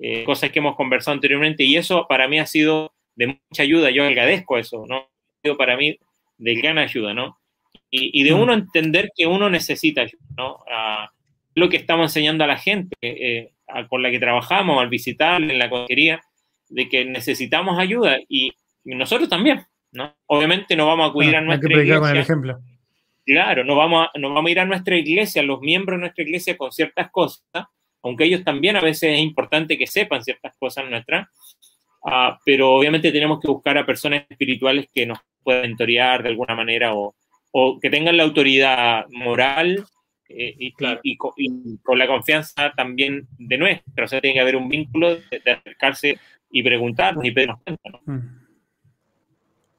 Eh, cosas que hemos conversado anteriormente y eso para mí ha sido de mucha ayuda, yo agradezco eso, ¿no? Ha sido para mí de gran ayuda, ¿no? Y, de mm. uno entender que uno necesita ayuda, ¿no? lo que estamos enseñando a la gente eh, con la que trabajamos al visitar en la consejería, de que necesitamos ayuda y, nosotros también, ¿no? Obviamente no vamos a acudir a nuestra iglesia. Con el ejemplo. Claro, no vamos, a, no vamos a ir a nuestra iglesia, los miembros de nuestra iglesia con ciertas cosas, aunque ellos también a veces es importante que sepan ciertas cosas nuestras, uh, pero obviamente tenemos que buscar a personas espirituales que nos puedan mentorear de alguna manera o, o que tengan la autoridad moral eh, y, y, con la confianza también de nuestra. O sea, tiene que haber un vínculo de, acercarse y preguntarnos y pedirnos cuenta. ¿no? Mm.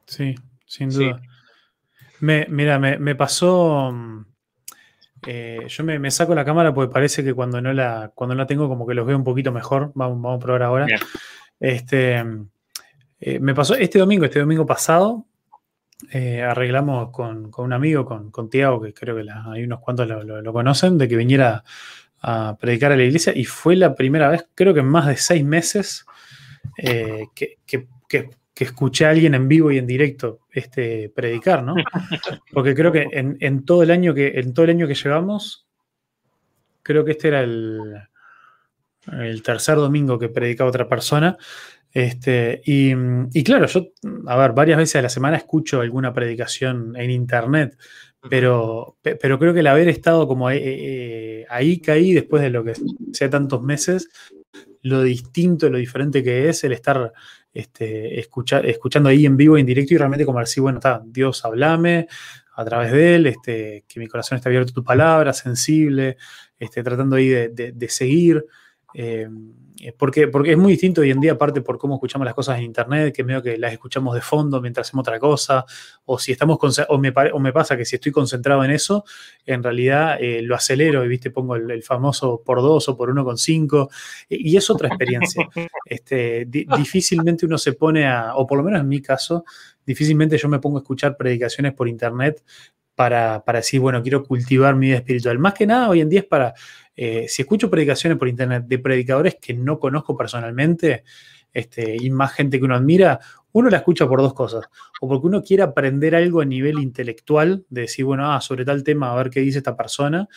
Sí, sin duda. Me, mira, me, me pasó mm, eh, yo me, saco la cámara porque parece que cuando no la, cuando la tengo como que los veo un poquito mejor. Vamos, vamos a probar ahora. Este, eh, me pasó este domingo, este domingo pasado, eh, arreglamos con, un amigo, con, con Tiago, que creo que hay unos cuantos lo, conocen, de que viniera a predicar a la iglesia y fue la primera vez, creo que en más de seis meses, que, que escuché a alguien en vivo y en directo este, predicar, ¿no? Porque creo que en, todo el año que, en todo el año que llevamos, creo que este era el, el tercer domingo que predicaba otra persona. Este, y, claro, yo, a ver, varias veces a la semana escucho alguna predicación en internet, pero, pero creo que el haber estado como ahí, eh, ahí caí después de lo que sea tantos meses, lo distinto, lo diferente que es el estar este, escuchando ahí en vivo, en directo y realmente como decir, bueno, está, Dios hablame a través de él, este, que mi corazón esté abierto a tu palabra, sensible, este, tratando ahí de, seguir. Eh, porque, porque es muy distinto hoy en día, aparte por cómo escuchamos las cosas en internet, que medio que las escuchamos de fondo mientras hacemos otra cosa, o si estamos o me, o me pasa que si estoy concentrado en eso, en realidad eh, lo acelero y viste, pongo el, famoso por dos o por uno con cinco, y es otra experiencia. Este, difícilmente uno se pone a, o por lo menos en mi caso, difícilmente yo me pongo a escuchar predicaciones por internet para, para, decir, bueno, quiero cultivar mi vida espiritual. Más que nada, hoy en día es para, eh, si escucho predicaciones por internet de predicadores que no conozco personalmente, este, y más gente que uno admira, uno la escucha por dos cosas. O porque uno quiere aprender algo a nivel intelectual, de decir, bueno, ah, sobre tal tema, a ver qué dice esta persona,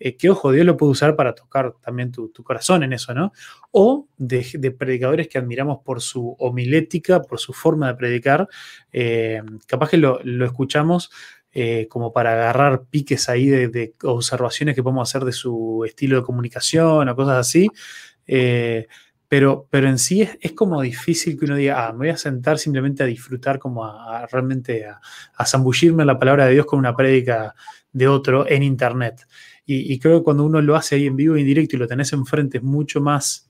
eh, que ojo, Dios lo puede usar para tocar también tu, corazón en eso, ¿no? O de, predicadores que admiramos por su homilética, por su forma de predicar, eh, capaz que lo, lo escuchamos eh, como para agarrar piques ahí de, observaciones que podemos hacer de su estilo de comunicación o cosas así. Eh, pero, pero en sí es, como difícil que uno diga, ah, me voy a sentar simplemente a disfrutar, como a, realmente a, zambullirme en la palabra de Dios con una prédica de otro en internet. Y, y, creo que cuando uno lo hace ahí en vivo y en directo y lo tenés enfrente es mucho más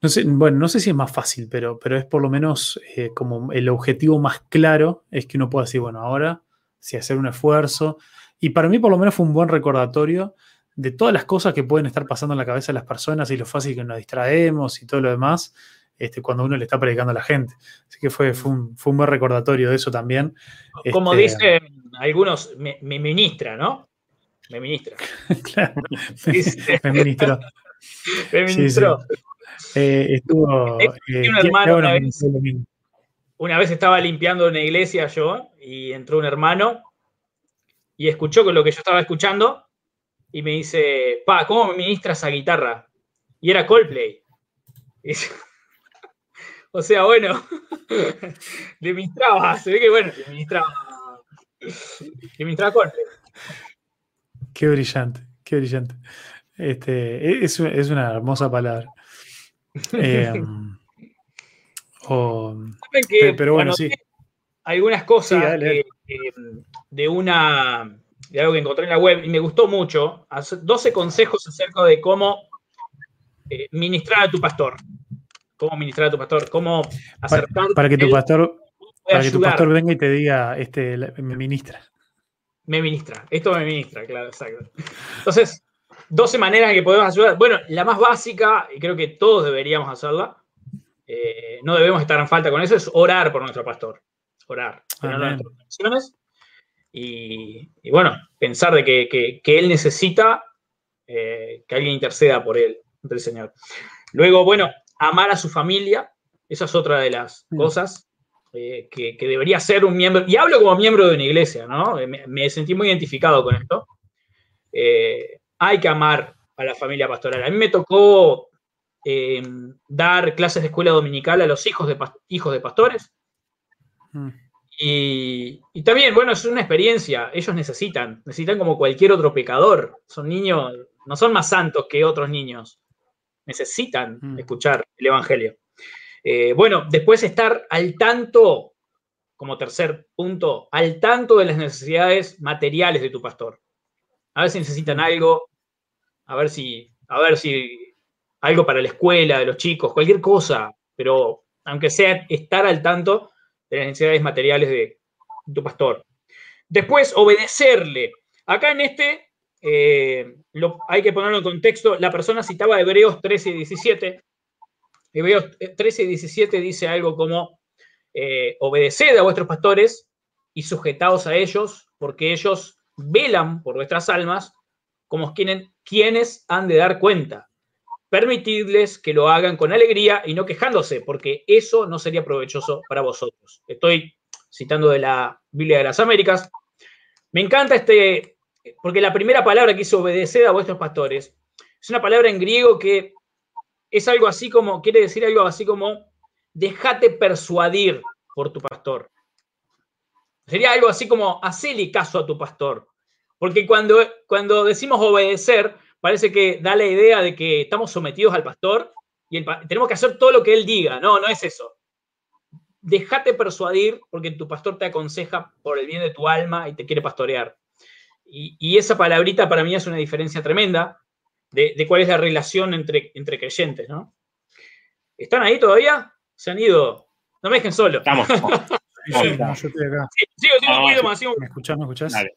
no sé, bueno, no sé si es más fácil, pero, pero es por lo menos eh, como el objetivo más claro es que uno pueda decir, bueno, ahora sí hacer un esfuerzo. Y para mí por lo menos fue un buen recordatorio de todas las cosas que pueden estar pasando en la cabeza de las personas y lo fácil que nos distraemos y todo lo demás este, cuando uno le está predicando a la gente. Así que fue, fue, un, buen recordatorio de eso también. Como este, dicen algunos, me, ministra, ¿no? Me ministra. claro, me, ministró. me ministró. Eh, estuvo. Eh, una, vez, estaba limpiando una iglesia yo y entró un hermano y escuchó con lo que yo estaba escuchando y me dice, pa, ¿cómo me ministras esa guitarra? Y era Coldplay. o sea, bueno, le ministraba, se ve que bueno, le ministraba, le ministraba Coldplay. qué brillante, qué brillante. Este, es, es una hermosa palabra. Eh, pero bueno, sí. Algunas cosas de una de algo que encontré en la web y me gustó mucho. 12 consejos acerca de cómo eh, ministrar a tu pastor. Cómo ministrar a tu pastor, cómo acercarte. Para, que tu pastor, para que tu pastor venga y te diga, este, me ministra. Me ministra. Esto me ministra, claro, exacto. Entonces, 12 maneras en que podemos ayudar. Bueno, la más básica, y creo que todos deberíamos hacerla, eh, no debemos estar en falta con eso, es orar por nuestro pastor. Orar. Y, y, bueno, pensar de que, él necesita eh, que alguien interceda por él, ante el Señor. Luego, bueno, amar a su familia, esa es otra de las cosas eh, que, debería ser un miembro, y hablo como miembro de una iglesia, ¿no? Me, sentí muy identificado con esto. Hay que amar a la familia pastoral. A mí me tocó eh, dar clases de escuela dominical a los hijos de, hijos de pastores. Mm. Y, también, bueno, es una experiencia. Ellos necesitan, necesitan como cualquier otro pecador. Son niños, no son más santos que otros niños. Necesitan mm. escuchar el Evangelio. Eh, bueno, después estar al tanto, como tercer punto, al tanto de las necesidades materiales de tu pastor. A si necesitan algo, a ver si, a ver si algo para la escuela, de los chicos, cualquier cosa, pero aunque sea estar al tanto de las necesidades materiales de tu pastor. Después, obedecerle. Acá en este, eh, hay que ponerlo en contexto, la persona citaba Hebreos 13 y 17. Hebreos 13 y 17 dice algo como, eh, obedeced a vuestros pastores y sujetaos a ellos, porque ellos velan por vuestras almas como quienes, quienes han de dar cuenta permitidles que lo hagan con alegría y no quejándose, porque eso no sería provechoso para vosotros. Estoy citando de la Biblia de las Américas. Me encanta este, porque la primera palabra que dice obedecer a vuestros pastores es una palabra en griego que es algo así como, quiere decir algo así como, déjate persuadir por tu pastor. Sería algo así como, hacele caso a tu pastor. Porque cuando, cuando decimos obedecer, parece que da la idea de que estamos sometidos al pastor y tenemos que hacer todo lo que él diga. No, no es eso. Déjate persuadir porque tu pastor te aconseja por el bien de tu alma y te quiere pastorear. Y, esa palabrita para mí es una diferencia tremenda de, cuál es la relación entre, entre creyentes, ¿no? ¿Están ahí todavía? Se han ido. No me dejen solo. Estamos. yo estoy acá. sigo, sigo, sigo, ¿Me escuchás? ¿Me escuchás? Dale.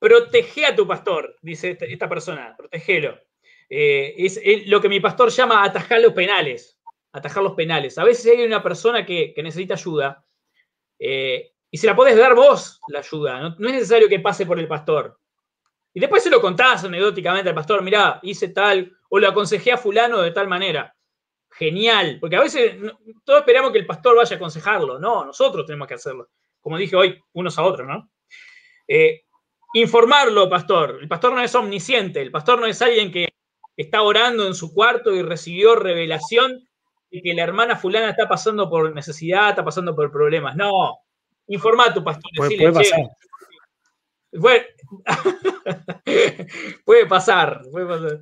Protege a tu pastor, dice esta, persona, protegelo. Eh, es, lo que mi pastor llama atajar los penales. Atajar los penales. A veces hay una persona que, necesita ayuda eh, y se la podés dar vos la ayuda. No, es necesario que pase por el pastor. Y después se lo contás anecdóticamente al pastor, mirá, hice tal, o lo aconsejé a fulano de tal manera. Genial, porque a veces todos esperamos que el pastor vaya a aconsejarlo. No, nosotros tenemos que hacerlo. Como dije hoy, unos a otros, ¿no? Eh, informarlo, pastor. El pastor no es omnisciente, el pastor no es alguien que está orando en su cuarto y recibió revelación de que la hermana fulana está pasando por necesidad, está pasando por problemas. No, informa a tu pastor. Puede, pasar. puede pasar, puede pasar.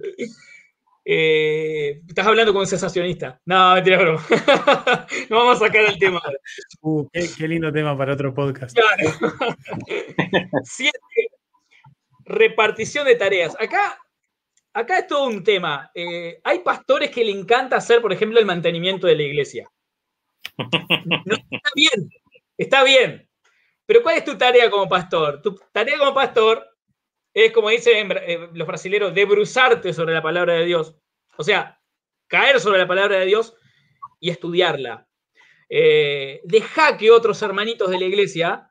Eh, estás hablando con un sensacionista. No, mentira, bro. no vamos a sacar el tema. Uh, qué, lindo tema para otro podcast. Claro. Siete, repartición de tareas. Acá, acá es todo un tema. Eh, hay pastores que le encanta hacer, por ejemplo, el mantenimiento de la iglesia. está bien, está bien. Pero ¿cuál es tu tarea como pastor? Tu tarea como pastor es, como dicen eh, los brasileños, debruzarte sobre la palabra de Dios. O sea, caer sobre la palabra de Dios y estudiarla. Eh, deja que otros hermanitos de la iglesia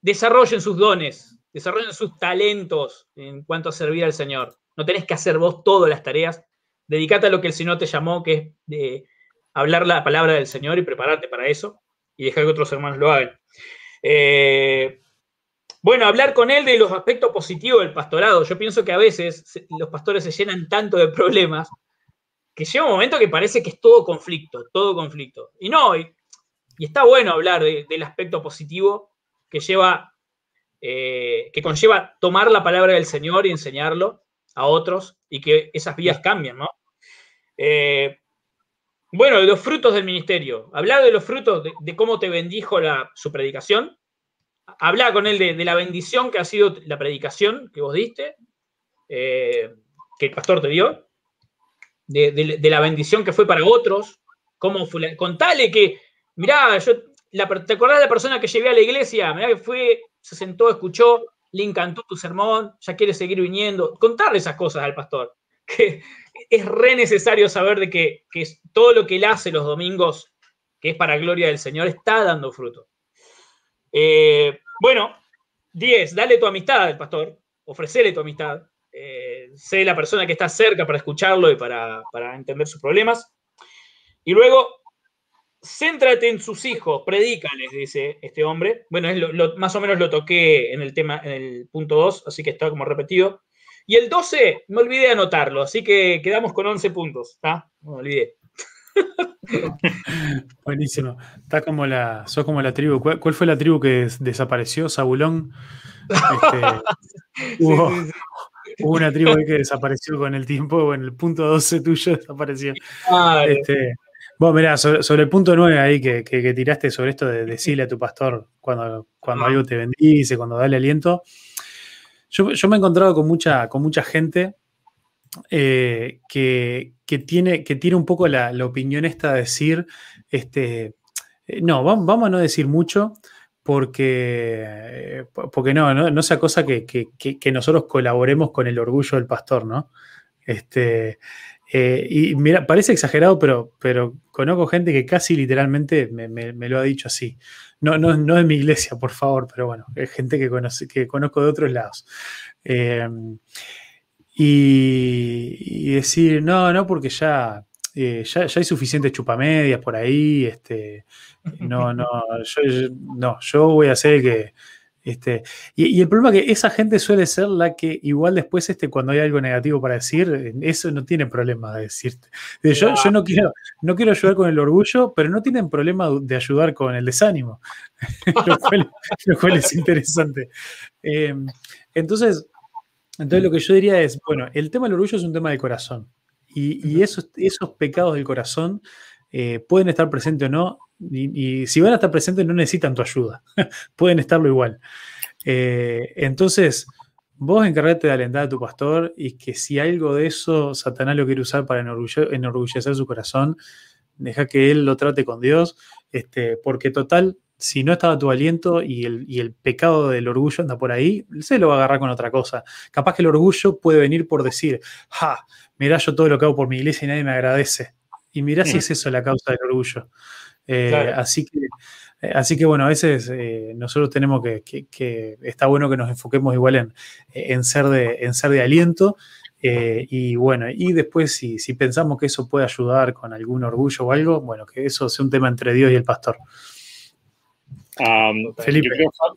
desarrollen sus dones, desarrollen sus talentos en cuanto a servir al Señor. No tenés que hacer vos todas las tareas. Dedicate a lo que el Señor te llamó, que es de hablar la palabra del Señor y prepararte para eso y dejar que otros hermanos lo hagan. Eh, bueno, hablar con él de los aspectos positivos del pastorado. Yo pienso que a veces los pastores se llenan tanto de problemas que llega un momento que parece que es todo conflicto, todo conflicto. Y no, y, está bueno hablar del aspecto positivo que lleva eh, que conlleva tomar la palabra del Señor y enseñarlo a otros y que esas vías cambian, ¿no? Eh, bueno, de los frutos del ministerio. Hablar de los frutos, de, cómo te bendijo la, su predicación. Hablar con él de, la bendición que ha sido la predicación que vos diste, eh, que el pastor te dio, de, la bendición que fue para otros. Cómo fue contale que, mirá, yo, ¿te acordás de la persona que llevé a la iglesia? Mirá que fue, se sentó, escuchó, le encantó tu sermón, ya quiere seguir viniendo. Contarle esas cosas al pastor. Que es re necesario saber de que, todo lo que él hace los domingos, que es para gloria del Señor, está dando fruto. Eh, bueno, 10, dale tu amistad al pastor, ofrecele tu amistad. Eh, sé la persona que está cerca para escucharlo y para, entender sus problemas. Y luego, céntrate en sus hijos, predícales, dice este hombre. Bueno, es más o menos lo toqué en el tema, en el punto 2, así que está como repetido. Y el 12, me olvidé anotarlo, así que quedamos con 11 puntos. ¿está? No me olvidé. Buenísimo. Está como la, sos como la tribu. ¿Cuál, fue la tribu que desapareció? Zabulón. Este, hubo, una tribu que desapareció con el tiempo, en el punto 12 tuyo desapareció. Este, bueno, mirá, sobre, el punto 9 ahí que, tiraste sobre esto de decirle a tu pastor cuando, cuando algo te bendice, cuando dale aliento. Yo, me he encontrado con mucha, con mucha gente eh, que, tiene, que tiene un poco la, opinión esta de decir, este, eh, no, vamos, a no decir mucho porque, porque no, no, sea cosa que, nosotros colaboremos con el orgullo del pastor, ¿no? Este, eh, y mira, parece exagerado, pero, pero conozco gente que casi literalmente me lo ha dicho así. No, no, no de mi iglesia, por favor, pero bueno, es gente que, conoce, que conozco de otros lados. Eh, y, decir, no, no, porque ya, eh, ya, hay suficientes chupamedias por ahí. Este, no, no, yo, no, yo voy a hacer que este, y, el problema es que esa gente suele ser la que igual después este, cuando hay algo negativo para decir, eso no tiene problema de decirte. Yo, yo no, quiero, no quiero ayudar con el orgullo, pero no tienen problema de ayudar con el desánimo, lo, cual, es interesante. Eh, entonces, entonces lo que yo diría es, bueno, el tema del orgullo es un tema del corazón. Y, esos, esos pecados del corazón eh, pueden estar presentes o no, y, si van a estar presentes no necesitan tu ayuda, pueden estarlo igual. Eh, entonces, vos encargate de alentar a tu pastor y que si algo de eso Satanás lo quiere usar para enorgullecer su corazón, deja que él lo trate con Dios, este, porque total, si no estaba tu aliento y el, y el, pecado del orgullo anda por ahí, se lo va a agarrar con otra cosa. Capaz que el orgullo puede venir por decir, ja, mirá yo todo lo que hago por mi iglesia y nadie me agradece. Y mirá si es eso la causa del orgullo. Eh, así, que, eh, así que, bueno, a veces eh, nosotros tenemos que, que, está bueno que nos enfoquemos igual en, en, ser, de, en ser de aliento. y bueno, y después si, si, pensamos que eso puede ayudar con algún orgullo o algo, bueno, que eso sea un tema entre Dios y el pastor. Felipe.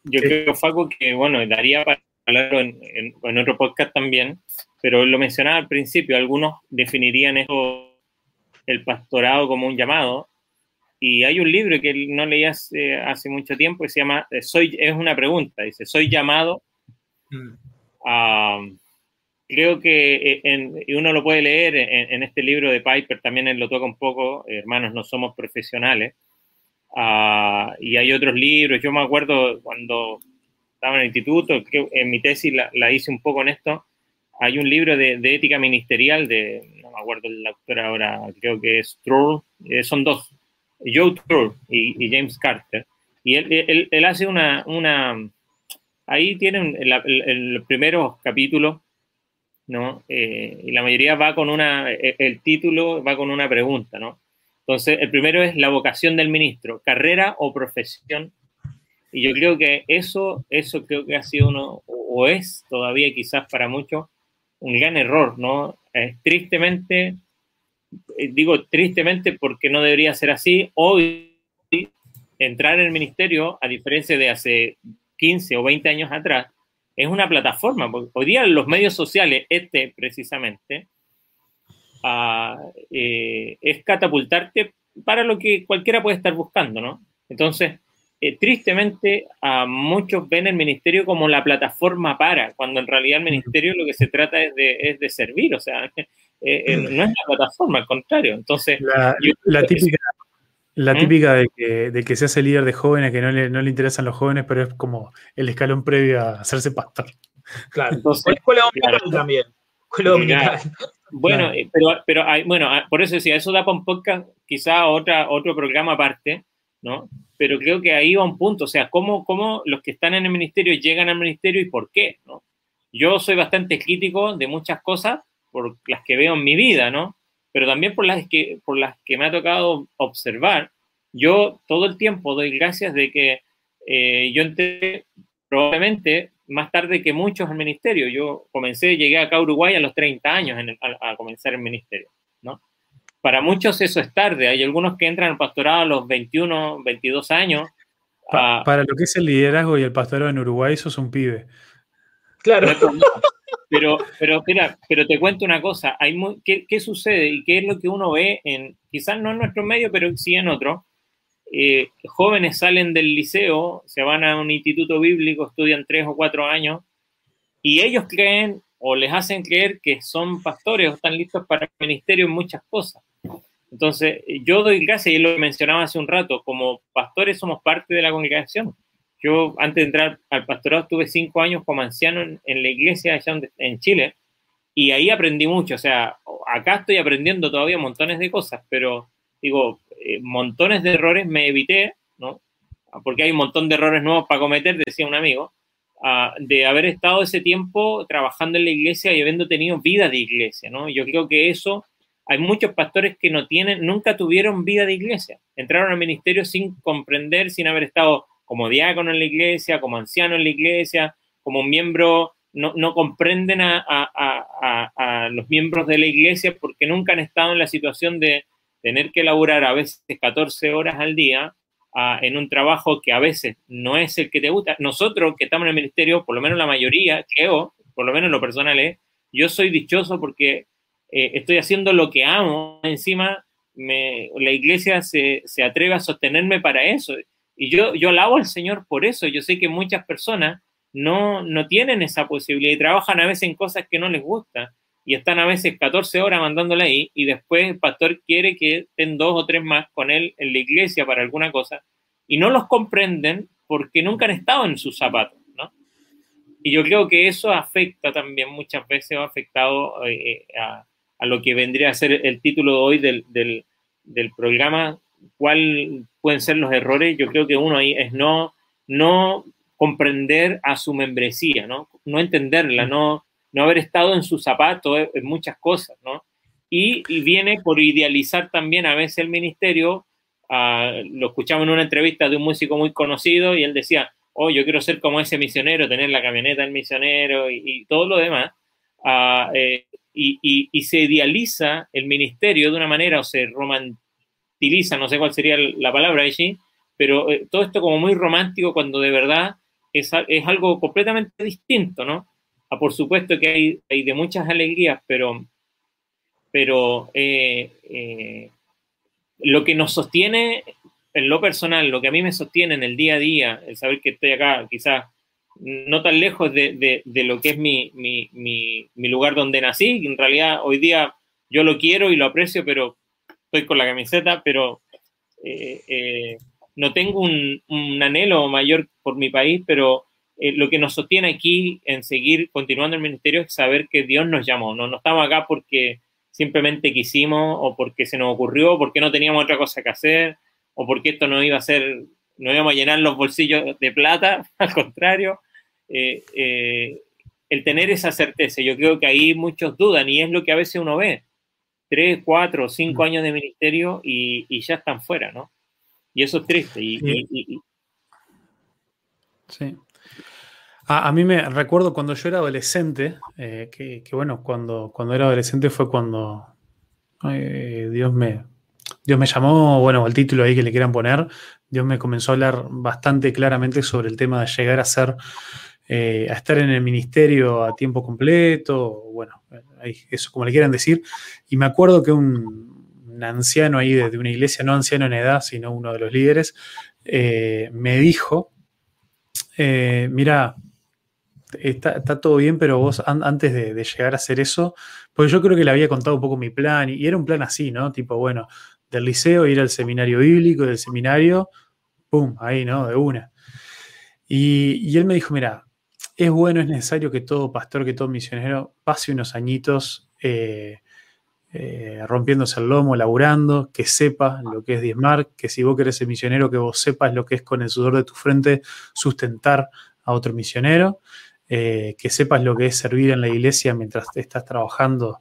Yo creo, Faco, que bueno, daría para hablarlo en, en, otro podcast también, pero lo mencionaba al principio, algunos definirían eso, el pastorado como un llamado, y hay un libro que no leí hace, hace mucho tiempo que se llama, eh, soy, es una pregunta, dice, soy llamado mm. a... Creo que eh, en, uno lo puede leer en, este libro de Piper, también él lo toca un poco, hermanos, no somos profesionales. Y hay otros libros, yo me acuerdo cuando estaba en el instituto, que en mi tesis la, hice un poco en esto, hay un libro de, ética ministerial de, no me acuerdo el autor ahora, creo que es Trull, eh, son dos, Joe Tour y, James Carter, y él, él, hace una, una, ahí tienen el, primeros capítulos, ¿no? Eh, y la mayoría va con una, e, el título va con una pregunta, ¿no? Entonces, el primero es la vocación del ministro, carrera o profesión. Y yo creo que eso, eso creo que ha sido uno, o es todavía quizás para muchos, un gran error, ¿no? tristemente, eh, digo tristemente porque no debería ser así, hoy entrar en el ministerio, a diferencia de hace 15 o 20 años atrás, es una plataforma. Hoy día los medios sociales, este precisamente, ah, eh, es catapultarte para lo que cualquiera puede estar buscando, ¿no? Entonces, eh, tristemente a muchos ven el ministerio como la plataforma para, cuando en realidad el ministerio lo que se trata es de, es de servir, o sea, eh, no es la plataforma, al contrario. Entonces, la, la típica, la ¿Mm? típica de que, de que se hace líder de jóvenes, que no le, no le interesan los jóvenes, pero es como el escalón previo a hacerse pastor. Claro, entonces, escuela dominical también. Escuela dominical. Bueno, eh, pero, pero hay, bueno, ah, por eso decía, eso da para un podcast, quizá otra, otro programa aparte, ¿no? Pero creo que ahí va un punto, o sea, ¿cómo, cómo los que están en el ministerio llegan al ministerio y por qué, ¿no? Yo soy bastante crítico de muchas cosas por las que veo en mi vida, ¿no? pero también por las que, por las que me ha tocado observar, yo todo el tiempo doy gracias de que eh, yo entré probablemente más tarde que muchos al ministerio. Yo comencé, llegué acá a Uruguay a los 30 años a, comenzar el ministerio, ¿no? Para muchos eso es tarde. Hay algunos que entran al pastorado a los 21, 22 años. para lo que es el liderazgo y el pastorado en Uruguay, eso es un pibe. Claro. Pero, pero, mira, pero te cuento una cosa, hay ¿qué, ¿qué, sucede y qué es lo que uno ve en, quizás no en nuestro medio, pero sí en otro? Eh, jóvenes salen del liceo, se van a un instituto bíblico, estudian tres o cuatro años, y ellos creen o les hacen creer que son pastores o están listos para el ministerio en muchas cosas. Entonces, yo doy gracias, y lo mencionaba hace un rato, como pastores somos parte de la congregación. Yo antes de entrar al pastorado estuve cinco años como anciano en, la iglesia allá en Chile y ahí aprendí mucho. O sea, acá estoy aprendiendo todavía montones de cosas, pero digo, eh, montones de errores me evité, ¿no? Porque hay un montón de errores nuevos para cometer, decía un amigo, uh, de haber estado ese tiempo trabajando en la iglesia y habiendo tenido vida de iglesia, ¿no? Yo creo que eso, hay muchos pastores que no tienen, nunca tuvieron vida de iglesia. Entraron al ministerio sin comprender, sin haber estado como diácono en la iglesia, como anciano en la iglesia, como miembro, no, comprenden a, los miembros de la iglesia porque nunca han estado en la situación de tener que laburar a veces 14 horas al día en un trabajo que a veces no es el que te gusta. Nosotros que estamos en el ministerio, por lo menos la mayoría, creo, por lo menos en lo personal es, yo soy dichoso porque eh, estoy haciendo lo que amo. Encima, la iglesia se, atreve a sostenerme para eso. Y yo, yo alabo al Señor por eso. Yo sé que muchas personas no, no tienen esa posibilidad y trabajan a veces en cosas que no les gustan y están a veces 14 horas mandándole ahí y después el pastor quiere que estén dos o tres más con él en la iglesia para alguna cosa y no los comprenden porque nunca han estado en sus zapatos. Y yo creo que eso afecta también muchas veces, ha afectado eh, a, a, lo que vendría a ser el título de hoy del, del programa, cuál pueden ser los errores, yo creo que uno ahí es no, no comprender a su membresía, ¿no? No entenderla, no, no haber estado en su zapato en muchas cosas, ¿no? Y, viene por idealizar también a veces el ministerio. Uh, lo escuchamos en una entrevista de un músico muy conocido y él decía, oh, yo quiero ser como ese misionero, tener la camioneta del misionero y, todo lo demás. Uh, eh, y, y, se idealiza el ministerio de una manera o se romantiza no sé cuál sería la palabra allí, pero eh, todo esto como muy romántico cuando de verdad es, es algo completamente distinto, ¿no? Ah, por supuesto que hay, hay, de muchas alegrías, pero, pero eh, eh, lo que nos sostiene en lo personal, lo que a mí me sostiene en el día a día, el saber que estoy acá, quizás no tan lejos de, de, de lo que es mi, mi, mi, mi, lugar donde nací, en realidad hoy día yo lo quiero y lo aprecio, pero estoy con la camiseta, pero eh, eh, no tengo un, anhelo mayor por mi país, pero eh, lo que nos sostiene aquí en seguir continuando el ministerio es saber que Dios nos llamó. No, no estamos acá porque simplemente quisimos o porque se nos ocurrió, porque no teníamos otra cosa que hacer o porque esto no iba a ser, no íbamos a llenar los bolsillos de plata, al contrario. el tener esa certeza, yo creo que ahí muchos dudan y es lo que a veces uno ve tres, cuatro, cinco mm. años de ministerio y, ya están fuera, ¿no? Y eso es triste. sí. A, mí me recuerdo cuando yo era adolescente, eh, que, bueno, cuando, cuando era adolescente fue cuando eh, Dios me, Dios me llamó, bueno, el título ahí que le quieran poner, Dios me comenzó a hablar bastante claramente sobre el tema de llegar a ser, eh, a estar en el ministerio a tiempo completo, bueno, eso como le quieran decir. Y me acuerdo que un, anciano ahí de, una iglesia, no anciano en edad, sino uno de los líderes, eh, me dijo, eh, mira, está, todo bien, pero vos antes de, llegar a hacer eso, pues yo creo que le había contado un poco mi plan, y, era un plan así, ¿no? Tipo, bueno, del liceo ir al seminario bíblico, del seminario, ¡pum! Ahí, ¿no? De una. Y, él me dijo, mira, es bueno, es necesario que todo pastor, que todo misionero pase unos añitos eh, eh, rompiéndose el lomo, laburando, que sepa lo que es diezmar, que si vos querés ser misionero, que vos sepas lo que es con el sudor de tu frente sustentar a otro misionero, eh, que sepas lo que es servir en la iglesia mientras estás trabajando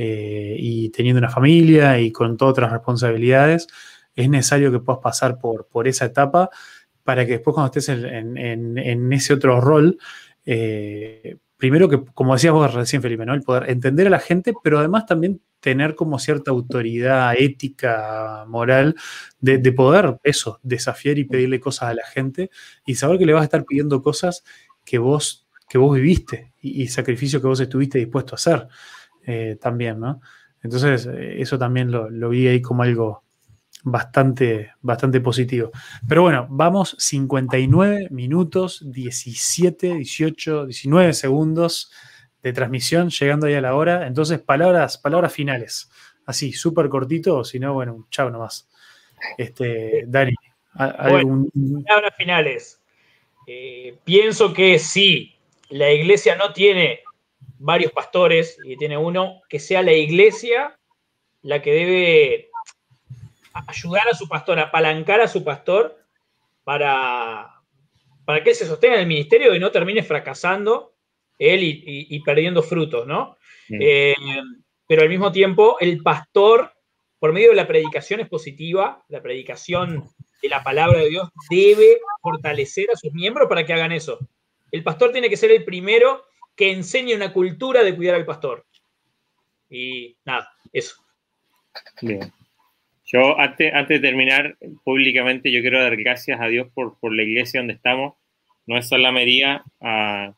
y teniendo una familia y con todas otras responsabilidades. Es necesario que puedas pasar por, por esa etapa para que después cuando estés en, ese otro rol, primero que, como decías vos recién, Felipe, ¿no? El poder entender a la gente, pero además también tener como cierta autoridad ética, moral, de, poder eso, desafiar y pedirle cosas a la gente y saber que le vas a estar pidiendo cosas que vos, que vos viviste y, sacrificios que vos estuviste dispuesto a hacer eh, también, ¿no? Entonces, eh, eso también lo, lo, vi ahí como algo bastante, bastante positivo. Pero bueno, vamos 59 minutos, 17, 18, 19 segundos de transmisión, llegando ahí a la hora. Entonces, palabras, palabras finales. Así, súper cortito, o si no, bueno, chao nomás. Este, Dani, palabras finales. Eh, pienso que si la iglesia no tiene varios pastores y tiene uno, que sea la iglesia la que debe ayudar a su pastor, apalancar a su pastor para, para que él se sostenga en el ministerio y no termine fracasando él y, perdiendo frutos, ¿no? Eh, pero al mismo tiempo, el pastor, por medio de la predicación expositiva, la predicación de la palabra de Dios, debe fortalecer a sus miembros para que hagan eso. El pastor tiene que ser el primero que enseñe una cultura de cuidar al pastor. Y nada, eso. Bien. Yo, antes, antes de terminar, públicamente, yo quiero dar gracias a Dios por, por la iglesia donde estamos. No es Salamería, a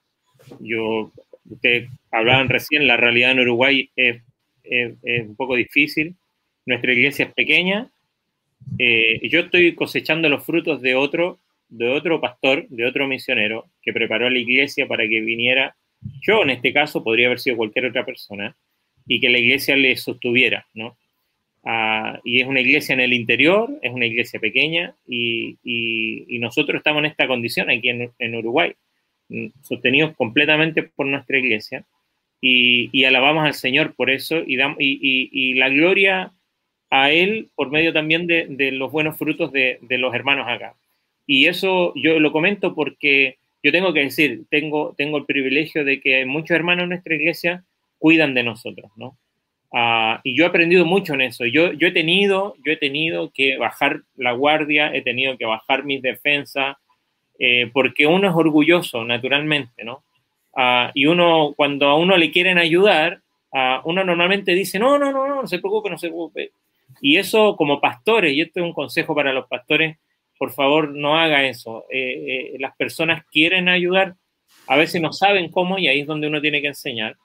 yo, ustedes hablaban recién, la realidad en Uruguay es, un poco difícil. Nuestra iglesia es pequeña. Eh, yo estoy cosechando los frutos de otro, de otro pastor, de otro misionero que preparó a la iglesia para que viniera. Yo, en este caso, podría haber sido cualquier otra persona y que la iglesia le sostuviera, ¿no? Ah, y es una iglesia en el interior, es una iglesia pequeña y, nosotros estamos en esta condición aquí en Uruguay. Mm, sostenidos completamente por nuestra iglesia, y, alabamos al Señor por eso y, y, la gloria a Él por medio también de, los buenos frutos de, los hermanos acá. Y eso yo lo comento porque yo tengo que decir, tengo, tengo el privilegio de que muchos hermanos en nuestra iglesia cuidan de nosotros, ¿no? Ah, y yo he aprendido mucho en eso. Yo, yo, he tenido, yo he tenido que bajar la guardia, he tenido que bajar mis defensas, eh, porque uno es orgulloso, naturalmente, ¿no? Ah, y uno, cuando a uno le quieren ayudar, uh, uno normalmente dice, no, no, no, no, no se preocupe, no se preocupe. Y eso como pastores, y esto es un consejo para los pastores, por favor no haga eso. Eh, eh, las personas quieren ayudar, a veces no saben cómo y ahí es donde uno tiene que enseñar,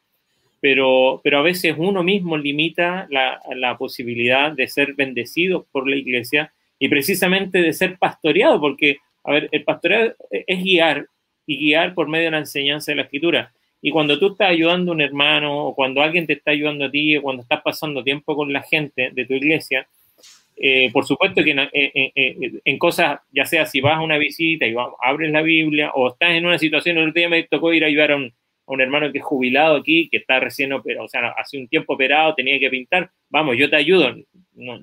pero, pero a veces uno mismo limita la, la posibilidad de ser bendecido por la iglesia y precisamente de ser pastoreado, porque a ver, el pastoreo es guiar y guiar por medio de la enseñanza de la escritura. Y cuando tú estás ayudando a un hermano o cuando alguien te está ayudando a ti o cuando estás pasando tiempo con la gente de tu iglesia, eh, por supuesto que en, cosas, ya sea si vas a una visita y abres la Biblia o estás en una situación, el otro día me tocó ir a ayudar a un, hermano que es jubilado aquí, que está recién operado, o sea, hace un tiempo operado, tenía que pintar, vamos, yo te ayudo. No,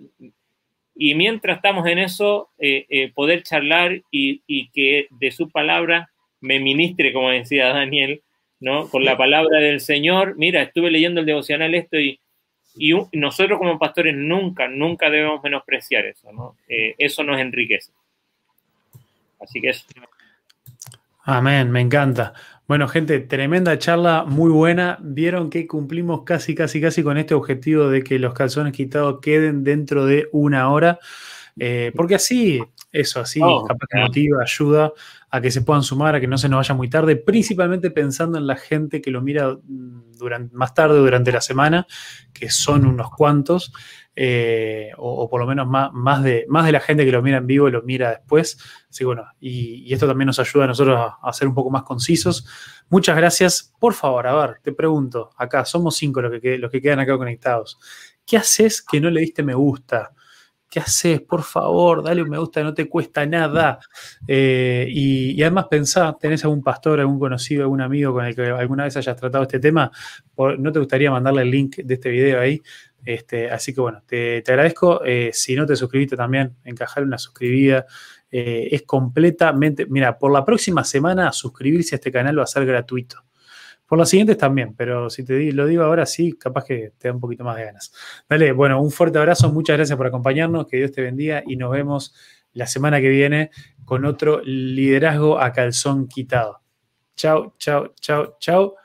y mientras estamos en eso, eh, eh, poder charlar y, que de su palabra me ministre, como decía Daniel, ¿no? Con la palabra del Señor. Mira, estuve leyendo el devocional esto y, y nosotros como pastores nunca, nunca debemos menospreciar eso, ¿no? Eh, eso nos enriquece. Así que eso. Amén, me encanta. Bueno, gente, tremenda charla, muy buena. Vieron que cumplimos casi, casi, casi con este objetivo de que los calzones quitados queden dentro de una hora. Eh, porque así, Eso así, Oh, capaz que claro. motiva, ayuda a que se puedan sumar, a que no se nos vaya muy tarde, principalmente pensando en la gente que lo mira mm, durante, más tarde durante la semana, que son unos cuantos, eh, o, por lo menos más, más, de, más de la gente que lo mira en vivo lo mira después. Así bueno, y, y esto también nos ayuda a nosotros a, ser un poco más concisos. Muchas gracias. Por favor, a ver, te pregunto, acá somos cinco los que, los que quedan acá conectados. ¿Qué haces que no le diste me gusta? ¿Qué haces? Por favor, dale un me gusta, no te cuesta nada. Eh, y, y además pensá, ¿tenés algún pastor, algún conocido, algún amigo con el que alguna vez hayas tratado este tema? ¿No te gustaría mandarle el link de este video ahí? Este, así que bueno, te, agradezco. Eh, si no te suscribiste también, encajar una suscribida. Eh, es completamente, mira, por la próxima semana suscribirse a este canal va a ser gratuito. Por las siguientes también, pero si te lo digo ahora sí, capaz que te da un poquito más de ganas. Dale, bueno, un fuerte abrazo, muchas gracias por acompañarnos, que Dios te bendiga y nos vemos la semana que viene con otro liderazgo a calzón quitado. Chao, chao, chao, chao.